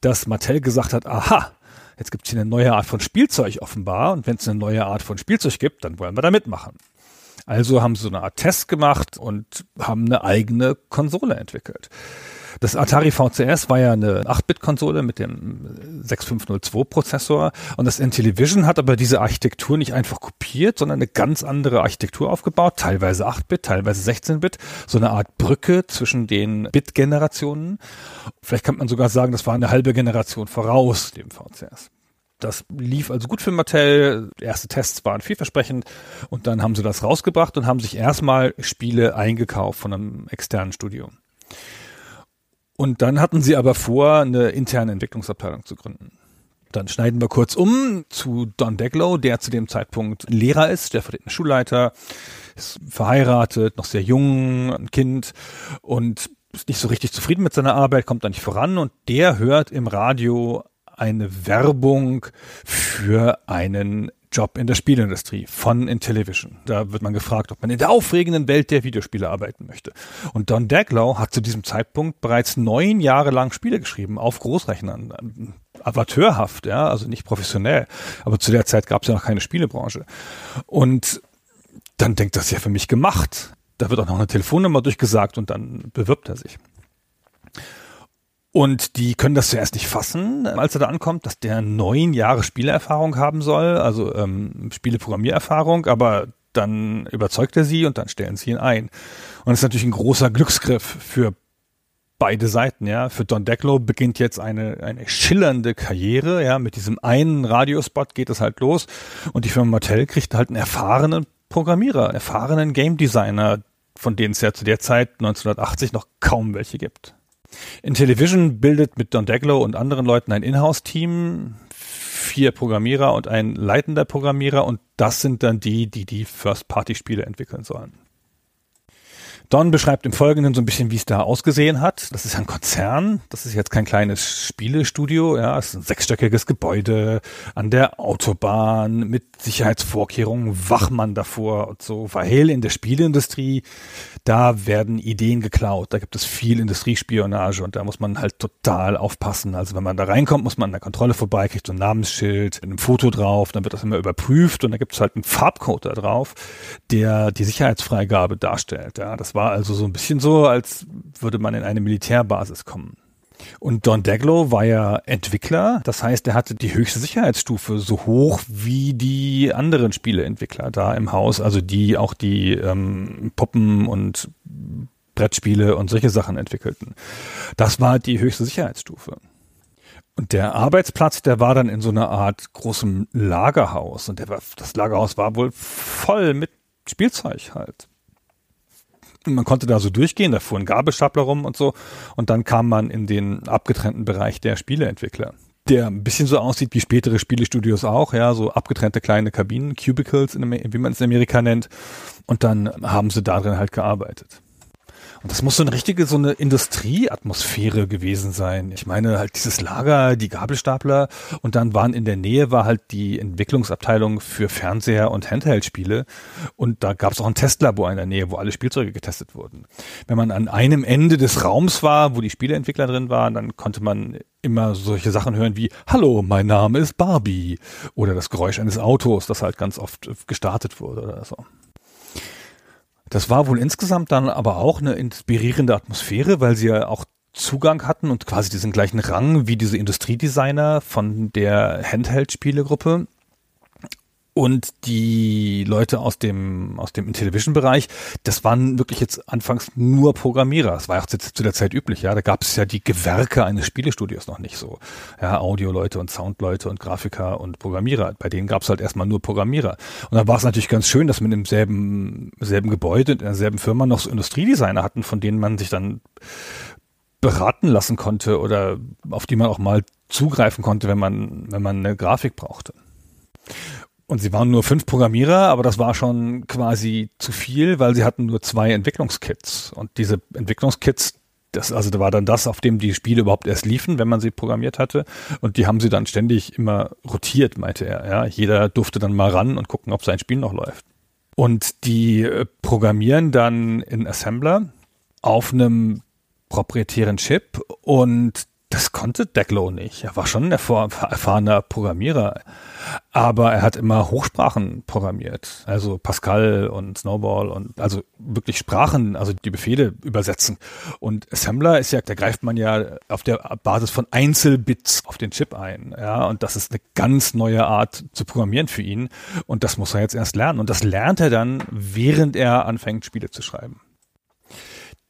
dass Mattel gesagt hat, aha, jetzt gibt es hier eine neue Art von Spielzeug offenbar. Und wenn es eine neue Art von Spielzeug gibt, dann wollen wir da mitmachen. Also haben sie so eine Art Test gemacht und haben eine eigene Konsole entwickelt. Das Atari VCS war ja eine 8-Bit-Konsole mit dem 6502-Prozessor und das Intellivision hat aber diese Architektur nicht einfach kopiert, sondern eine ganz andere Architektur aufgebaut, teilweise 8-Bit, teilweise 16-Bit, so eine Art Brücke zwischen den Bit-Generationen. Vielleicht kann man sogar sagen, das war eine halbe Generation voraus dem VCS. Das lief also gut für Mattel. Erste Tests waren vielversprechend und dann haben sie das rausgebracht und haben sich erstmal Spiele eingekauft von einem externen Studio. Und dann hatten sie aber vor, eine interne Entwicklungsabteilung zu gründen. Dann schneiden wir kurz um zu Don Deglow, der zu dem Zeitpunkt Lehrer ist, stellvertretender Schulleiter, ist verheiratet, noch sehr jung, ein Kind und ist nicht so richtig zufrieden mit seiner Arbeit, kommt da nicht voran und der hört im Radio eine Werbung für einen Job in der Spielindustrie von Intellivision. Da wird man gefragt, ob man in der aufregenden Welt der Videospiele arbeiten möchte. Und Don Daglow hat zu diesem Zeitpunkt bereits neun Jahre lang Spiele geschrieben auf Großrechnern. Amateurhaft, ja, also nicht professionell. Aber zu der Zeit gab es ja noch keine Spielebranche. Und dann denkt das ja für mich gemacht. Da wird auch noch eine Telefonnummer durchgesagt und dann bewirbt er sich. Und die können das zuerst nicht fassen, als er da ankommt, dass der neun Jahre Spielerfahrung haben soll, also ähm, Spieleprogrammiererfahrung, aber dann überzeugt er sie und dann stellen sie ihn ein. Und das ist natürlich ein großer Glücksgriff für beide Seiten, ja. Für Don Decklow beginnt jetzt eine, eine schillernde Karriere, ja. Mit diesem einen Radiospot geht es halt los. Und die Firma Mattel kriegt halt einen erfahrenen Programmierer, erfahrenen Game Designer, von denen es ja zu der Zeit 1980 noch kaum welche gibt. Intellivision bildet mit Don Deglow und anderen Leuten ein Inhouse-Team, vier Programmierer und ein leitender Programmierer und das sind dann die, die die First-Party-Spiele entwickeln sollen. Don beschreibt im Folgenden so ein bisschen, wie es da ausgesehen hat. Das ist ein Konzern. Das ist jetzt kein kleines Spielestudio. Ja, es ist ein sechsstöckiges Gebäude an der Autobahn mit Sicherheitsvorkehrungen, Wachmann davor und so. Weil in der Spieleindustrie, da werden Ideen geklaut. Da gibt es viel Industriespionage und da muss man halt total aufpassen. Also wenn man da reinkommt, muss man an der Kontrolle vorbei, kriegt so ein Namensschild, ein Foto drauf, dann wird das immer überprüft und da gibt es halt einen Farbcode da drauf, der die Sicherheitsfreigabe darstellt. Ja, das war also so ein bisschen so, als würde man in eine Militärbasis kommen. Und Don Daglow war ja Entwickler, das heißt, er hatte die höchste Sicherheitsstufe, so hoch wie die anderen Spieleentwickler da im Haus, also die auch die ähm, Puppen und Brettspiele und solche Sachen entwickelten. Das war die höchste Sicherheitsstufe. Und der Arbeitsplatz, der war dann in so einer Art großem Lagerhaus. Und der das Lagerhaus war wohl voll mit Spielzeug halt man konnte da so durchgehen, da fuhren Gabelstapler rum und so. Und dann kam man in den abgetrennten Bereich der Spieleentwickler der ein bisschen so aussieht wie spätere Spielestudios auch, ja, so abgetrennte kleine Kabinen, Cubicles, wie man es in Amerika nennt. Und dann haben sie darin halt gearbeitet. Und das muss so eine richtige, so eine Industrieatmosphäre gewesen sein. Ich meine, halt dieses Lager, die Gabelstapler und dann waren in der Nähe war halt die Entwicklungsabteilung für Fernseher und Handheld-Spiele und da gab es auch ein Testlabor in der Nähe, wo alle Spielzeuge getestet wurden. Wenn man an einem Ende des Raums war, wo die Spieleentwickler drin waren, dann konnte man immer solche Sachen hören wie Hallo, mein Name ist Barbie oder das Geräusch eines Autos, das halt ganz oft gestartet wurde oder so. Das war wohl insgesamt dann aber auch eine inspirierende Atmosphäre, weil sie ja auch Zugang hatten und quasi diesen gleichen Rang wie diese Industriedesigner von der Handheld-Spielegruppe und die Leute aus dem aus dem Intellivision-Bereich, das waren wirklich jetzt anfangs nur Programmierer. Das war auch zu, zu der Zeit üblich, ja. Da gab es ja die Gewerke eines Spielestudios noch nicht so. Ja, Audioleute und Soundleute und Grafiker und Programmierer. Bei denen gab es halt erstmal nur Programmierer. Und dann war es natürlich ganz schön, dass man im selben selben Gebäude, in derselben Firma noch so Industriedesigner hatten, von denen man sich dann beraten lassen konnte oder auf die man auch mal zugreifen konnte, wenn man wenn man eine Grafik brauchte. Und sie waren nur fünf Programmierer, aber das war schon quasi zu viel, weil sie hatten nur zwei Entwicklungskits. Und diese Entwicklungskits, das, also da war dann das, auf dem die Spiele überhaupt erst liefen, wenn man sie programmiert hatte. Und die haben sie dann ständig immer rotiert, meinte er. Ja, jeder durfte dann mal ran und gucken, ob sein Spiel noch läuft. Und die äh, programmieren dann in Assembler auf einem proprietären Chip und das konnte Decklow nicht. Er war schon ein erfahrener Programmierer. Aber er hat immer Hochsprachen programmiert. Also Pascal und Snowball und also wirklich Sprachen, also die Befehle übersetzen. Und Assembler ist ja, da greift man ja auf der Basis von Einzelbits auf den Chip ein. Ja, und das ist eine ganz neue Art zu programmieren für ihn. Und das muss er jetzt erst lernen. Und das lernt er dann, während er anfängt, Spiele zu schreiben.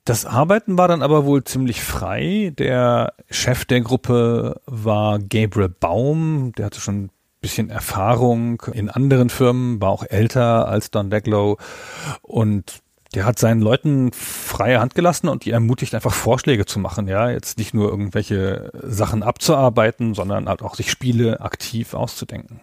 Das Arbeiten war dann aber wohl ziemlich frei. Der Chef der Gruppe war Gabriel Baum. Der hatte schon ein bisschen Erfahrung in anderen Firmen, war auch älter als Don Deglow und der hat seinen Leuten freie Hand gelassen und die ermutigt einfach Vorschläge zu machen, ja, jetzt nicht nur irgendwelche Sachen abzuarbeiten, sondern halt auch sich Spiele aktiv auszudenken.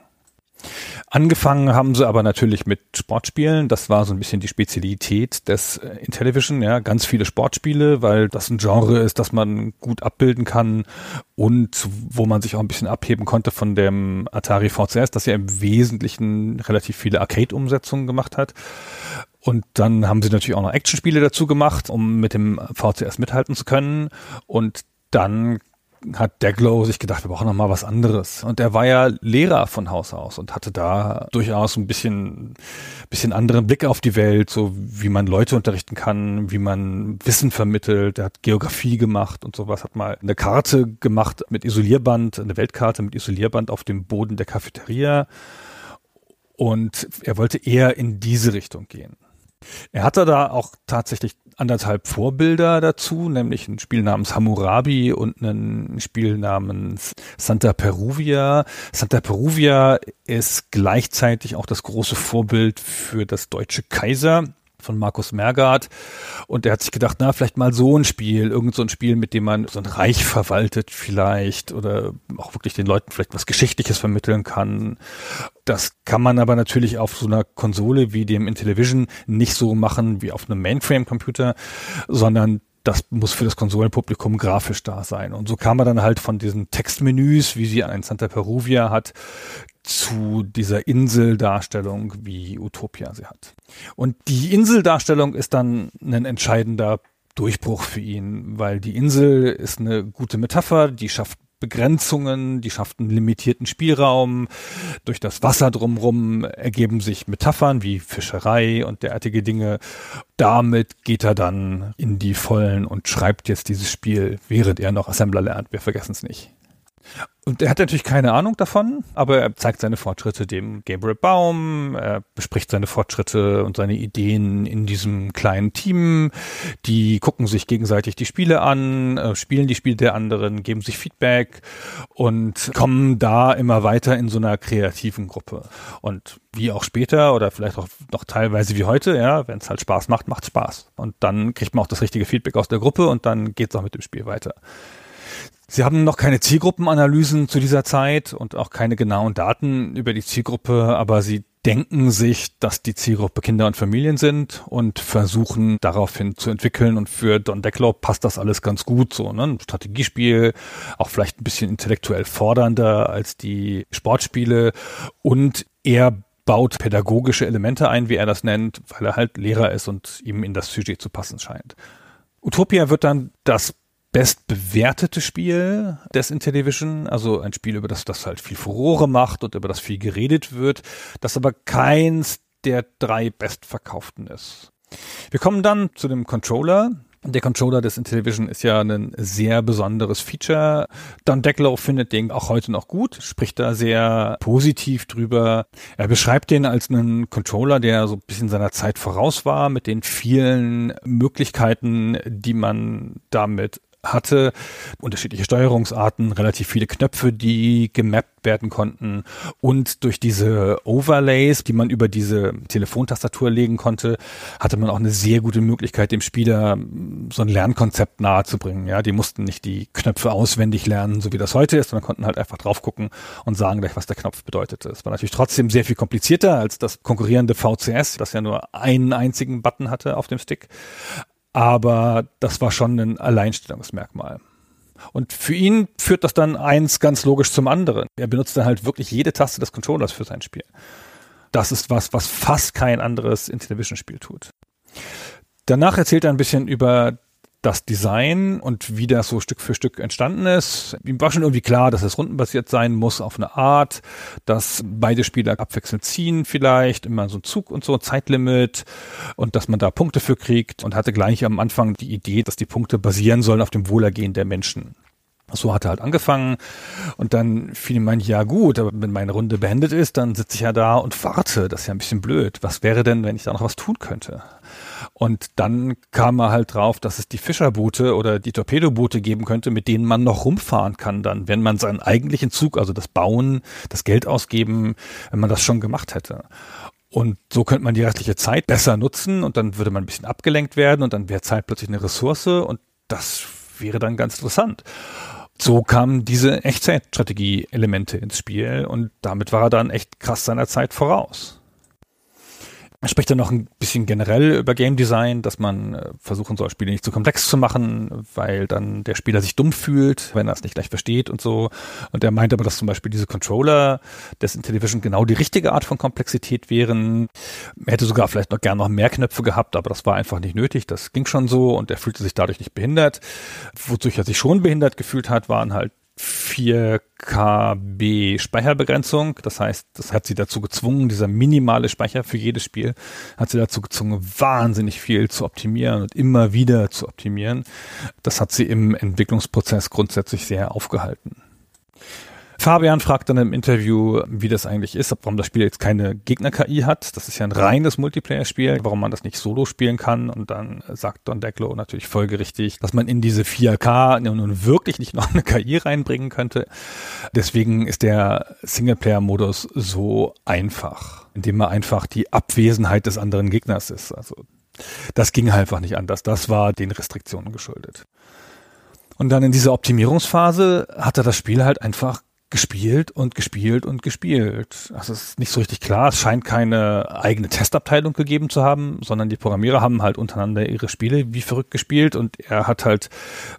Angefangen haben sie aber natürlich mit Sportspielen. Das war so ein bisschen die Spezialität des äh, Intellivision. Ja, ganz viele Sportspiele, weil das ein Genre ist, das man gut abbilden kann und wo man sich auch ein bisschen abheben konnte von dem Atari VCS, das ja im Wesentlichen relativ viele Arcade-Umsetzungen gemacht hat. Und dann haben sie natürlich auch noch Actionspiele dazu gemacht, um mit dem VCS mithalten zu können. Und dann hat Deglow sich gedacht, wir brauchen noch mal was anderes. Und er war ja Lehrer von Haus aus und hatte da durchaus ein bisschen, bisschen anderen Blick auf die Welt, so wie man Leute unterrichten kann, wie man Wissen vermittelt. Er hat Geografie gemacht und sowas, hat mal eine Karte gemacht mit Isolierband, eine Weltkarte mit Isolierband auf dem Boden der Cafeteria. Und er wollte eher in diese Richtung gehen. Er hatte da auch tatsächlich anderthalb Vorbilder dazu, nämlich ein Spiel namens Hammurabi und ein Spiel namens Santa Peruvia. Santa Peruvia ist gleichzeitig auch das große Vorbild für das deutsche Kaiser von Markus Mergard. Und er hat sich gedacht, na, vielleicht mal so ein Spiel, irgend so ein Spiel, mit dem man so ein Reich verwaltet vielleicht oder auch wirklich den Leuten vielleicht was Geschichtliches vermitteln kann. Das kann man aber natürlich auf so einer Konsole wie dem Intellivision nicht so machen wie auf einem Mainframe-Computer, sondern das muss für das Konsolenpublikum grafisch da sein. Und so kam man dann halt von diesen Textmenüs, wie sie ein Santa Peruvia hat, zu dieser Inseldarstellung, wie Utopia sie hat. Und die Inseldarstellung ist dann ein entscheidender Durchbruch für ihn, weil die Insel ist eine gute Metapher, die schafft Begrenzungen, die schafft einen limitierten Spielraum. Durch das Wasser drumherum ergeben sich Metaphern wie Fischerei und derartige Dinge. Damit geht er dann in die Vollen und schreibt jetzt dieses Spiel, während er noch Assembler lernt. Wir vergessen es nicht. Und er hat natürlich keine Ahnung davon, aber er zeigt seine Fortschritte dem Gabriel Baum, er bespricht seine Fortschritte und seine Ideen in diesem kleinen Team. Die gucken sich gegenseitig die Spiele an, äh, spielen die Spiele der anderen, geben sich Feedback und kommen da immer weiter in so einer kreativen Gruppe. Und wie auch später oder vielleicht auch noch teilweise wie heute, ja, wenn es halt Spaß macht, macht Spaß. Und dann kriegt man auch das richtige Feedback aus der Gruppe und dann geht es auch mit dem Spiel weiter. Sie haben noch keine Zielgruppenanalysen zu dieser Zeit und auch keine genauen Daten über die Zielgruppe, aber sie denken sich, dass die Zielgruppe Kinder und Familien sind und versuchen daraufhin zu entwickeln. Und für Don Decklow passt das alles ganz gut so. Ne? Ein Strategiespiel, auch vielleicht ein bisschen intellektuell fordernder als die Sportspiele. Und er baut pädagogische Elemente ein, wie er das nennt, weil er halt Lehrer ist und ihm in das Sujet zu passen scheint. Utopia wird dann das bestbewertete Spiel des Intellivision, also ein Spiel, über das das halt viel Furore macht und über das viel geredet wird, das aber keins der drei bestverkauften ist. Wir kommen dann zu dem Controller, der Controller des Intellivision ist ja ein sehr besonderes Feature. Don Decklow findet den auch heute noch gut, spricht da sehr positiv drüber. Er beschreibt den als einen Controller, der so ein bisschen seiner Zeit voraus war, mit den vielen Möglichkeiten, die man damit hatte, unterschiedliche Steuerungsarten, relativ viele Knöpfe, die gemappt werden konnten und durch diese Overlays, die man über diese Telefontastatur legen konnte, hatte man auch eine sehr gute Möglichkeit, dem Spieler so ein Lernkonzept nahezubringen. Ja, die mussten nicht die Knöpfe auswendig lernen, so wie das heute ist, sondern konnten halt einfach drauf gucken und sagen gleich, was der Knopf bedeutete. Es war natürlich trotzdem sehr viel komplizierter als das konkurrierende VCS, das ja nur einen einzigen Button hatte auf dem Stick aber das war schon ein Alleinstellungsmerkmal. Und für ihn führt das dann eins ganz logisch zum anderen. Er benutzt dann halt wirklich jede Taste des Controllers für sein Spiel. Das ist was, was fast kein anderes Intellivision-Spiel tut. Danach erzählt er ein bisschen über das Design und wie das so Stück für Stück entstanden ist. Ihm war schon irgendwie klar, dass es rundenbasiert sein muss auf eine Art, dass beide Spieler abwechselnd ziehen vielleicht, immer so ein Zug und so, Zeitlimit und dass man da Punkte für kriegt und hatte gleich am Anfang die Idee, dass die Punkte basieren sollen auf dem Wohlergehen der Menschen. So hat er halt angefangen und dann fiel ihm ein, ja gut, aber wenn meine Runde beendet ist, dann sitze ich ja da und warte. Das ist ja ein bisschen blöd. Was wäre denn, wenn ich da noch was tun könnte? Und dann kam er halt drauf, dass es die Fischerboote oder die Torpedoboote geben könnte, mit denen man noch rumfahren kann dann, wenn man seinen eigentlichen Zug, also das Bauen, das Geld ausgeben, wenn man das schon gemacht hätte. Und so könnte man die restliche Zeit besser nutzen und dann würde man ein bisschen abgelenkt werden und dann wäre Zeit plötzlich eine Ressource und das wäre dann ganz interessant. So kamen diese Echtzeitstrategie-Elemente ins Spiel und damit war er dann echt krass seiner Zeit voraus. Er spricht dann noch ein bisschen generell über Game Design, dass man äh, versuchen soll, Spiele nicht zu komplex zu machen, weil dann der Spieler sich dumm fühlt, wenn er es nicht gleich versteht und so. Und er meint aber, dass zum Beispiel diese Controller des Intellivision genau die richtige Art von Komplexität wären. Er hätte sogar vielleicht noch gern noch mehr Knöpfe gehabt, aber das war einfach nicht nötig. Das ging schon so und er fühlte sich dadurch nicht behindert. Wozu er sich schon behindert gefühlt hat, waren halt 4 KB Speicherbegrenzung. Das heißt, das hat sie dazu gezwungen, dieser minimale Speicher für jedes Spiel hat sie dazu gezwungen, wahnsinnig viel zu optimieren und immer wieder zu optimieren. Das hat sie im Entwicklungsprozess grundsätzlich sehr aufgehalten. Fabian fragt dann im Interview, wie das eigentlich ist, warum das Spiel jetzt keine Gegner-KI hat. Das ist ja ein reines Multiplayer-Spiel, warum man das nicht solo spielen kann. Und dann sagt Don Decklo natürlich folgerichtig, dass man in diese 4K nun wirklich nicht noch eine KI reinbringen könnte. Deswegen ist der Singleplayer-Modus so einfach, indem man einfach die Abwesenheit des anderen Gegners ist. Also das ging einfach nicht anders. Das war den Restriktionen geschuldet. Und dann in dieser Optimierungsphase hat er das Spiel halt einfach gespielt und gespielt und gespielt. Also es ist nicht so richtig klar. Es scheint keine eigene Testabteilung gegeben zu haben, sondern die Programmierer haben halt untereinander ihre Spiele wie verrückt gespielt und er hat halt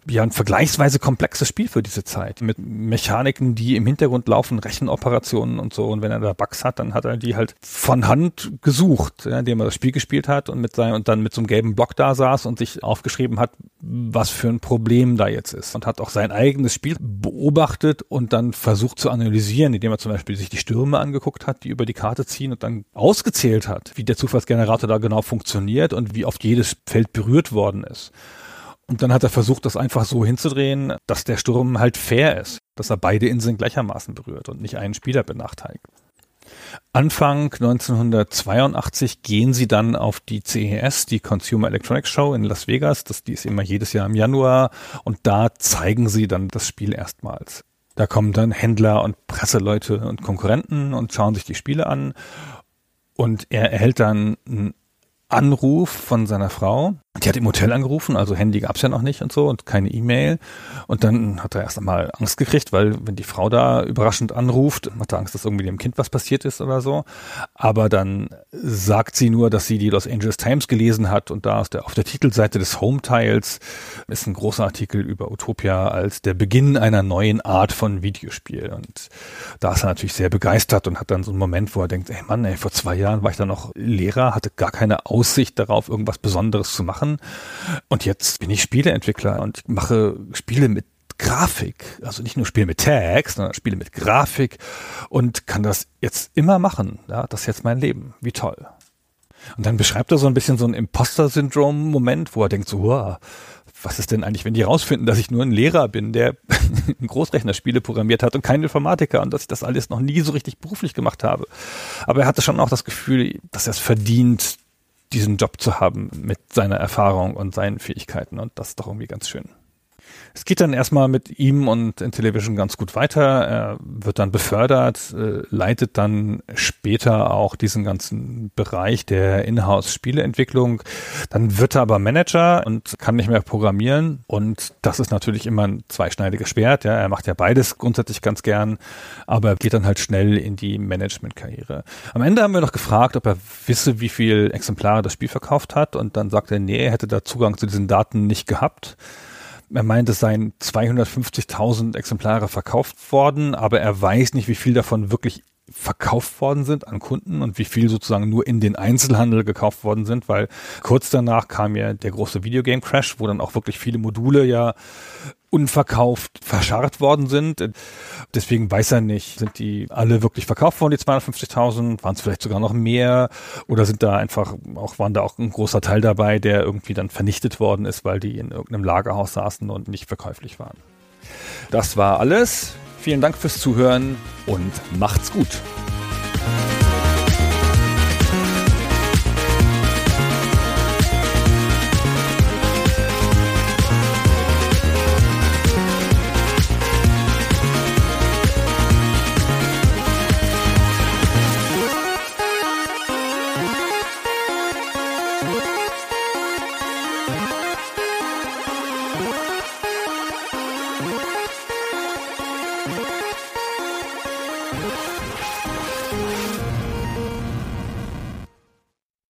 ja ein vergleichsweise komplexes Spiel für diese Zeit mit Mechaniken, die im Hintergrund laufen, Rechenoperationen und so. Und wenn er da Bugs hat, dann hat er die halt von Hand gesucht, ja, indem er das Spiel gespielt hat und mit seinem und dann mit so einem gelben Block da saß und sich aufgeschrieben hat, was für ein Problem da jetzt ist und hat auch sein eigenes Spiel beobachtet und dann versucht versucht zu analysieren, indem er zum Beispiel sich die Stürme angeguckt hat, die über die Karte ziehen und dann ausgezählt hat, wie der Zufallsgenerator da genau funktioniert und wie oft jedes Feld berührt worden ist. Und dann hat er versucht, das einfach so hinzudrehen, dass der Sturm halt fair ist, dass er beide Inseln gleichermaßen berührt und nicht einen Spieler benachteiligt. Anfang 1982 gehen sie dann auf die CES, die Consumer Electronics Show in Las Vegas. Das, die ist immer jedes Jahr im Januar. Und da zeigen sie dann das Spiel erstmals. Da kommen dann Händler und Presseleute und Konkurrenten und schauen sich die Spiele an. Und er erhält dann einen Anruf von seiner Frau, die hat im Hotel angerufen, also Handy gab's ja noch nicht und so und keine E-Mail. Und dann hat er erst einmal Angst gekriegt, weil wenn die Frau da überraschend anruft, hat er Angst, dass irgendwie dem Kind was passiert ist oder so. Aber dann sagt sie nur, dass sie die Los Angeles Times gelesen hat und da der, auf der Titelseite des Home-Teils ist ein großer Artikel über Utopia als der Beginn einer neuen Art von Videospiel. Und da ist er natürlich sehr begeistert und hat dann so einen Moment, wo er denkt, ey Mann, ey, vor zwei Jahren war ich da noch Lehrer, hatte gar keine Aussicht darauf, irgendwas Besonderes zu machen machen. Und jetzt bin ich Spieleentwickler und mache Spiele mit Grafik, also nicht nur Spiele mit Text, sondern Spiele mit Grafik und kann das jetzt immer machen. Ja, das ist jetzt mein Leben. Wie toll. Und dann beschreibt er so ein bisschen so ein Imposter-Syndrom-Moment, wo er denkt so, wow, was ist denn eigentlich, wenn die rausfinden, dass ich nur ein Lehrer bin, der ein Großrechnerspiele programmiert hat und kein Informatiker und dass ich das alles noch nie so richtig beruflich gemacht habe. Aber er hatte schon auch das Gefühl, dass er es verdient, diesen Job zu haben mit seiner Erfahrung und seinen Fähigkeiten. Und das ist doch irgendwie ganz schön. Es geht dann erstmal mit ihm und Intellivision ganz gut weiter. Er wird dann befördert, äh, leitet dann später auch diesen ganzen Bereich der Inhouse-Spieleentwicklung. Dann wird er aber Manager und kann nicht mehr programmieren. Und das ist natürlich immer ein zweischneidiges Schwert. Ja, er macht ja beides grundsätzlich ganz gern, aber geht dann halt schnell in die Management-Karriere. Am Ende haben wir noch gefragt, ob er wisse, wie viel Exemplare das Spiel verkauft hat. Und dann sagt er, nee, er hätte da Zugang zu diesen Daten nicht gehabt. Er meint, es seien 250.000 Exemplare verkauft worden, aber er weiß nicht, wie viel davon wirklich verkauft worden sind an Kunden und wie viel sozusagen nur in den Einzelhandel gekauft worden sind, weil kurz danach kam ja der große Videogame Crash, wo dann auch wirklich viele Module ja unverkauft verscharrt worden sind. Deswegen weiß er nicht, sind die alle wirklich verkauft worden, die 250.000? Waren es vielleicht sogar noch mehr? Oder sind da einfach auch, waren da auch ein großer Teil dabei, der irgendwie dann vernichtet worden ist, weil die in irgendeinem Lagerhaus saßen und nicht verkäuflich waren? Das war alles. Vielen Dank fürs Zuhören und macht's gut.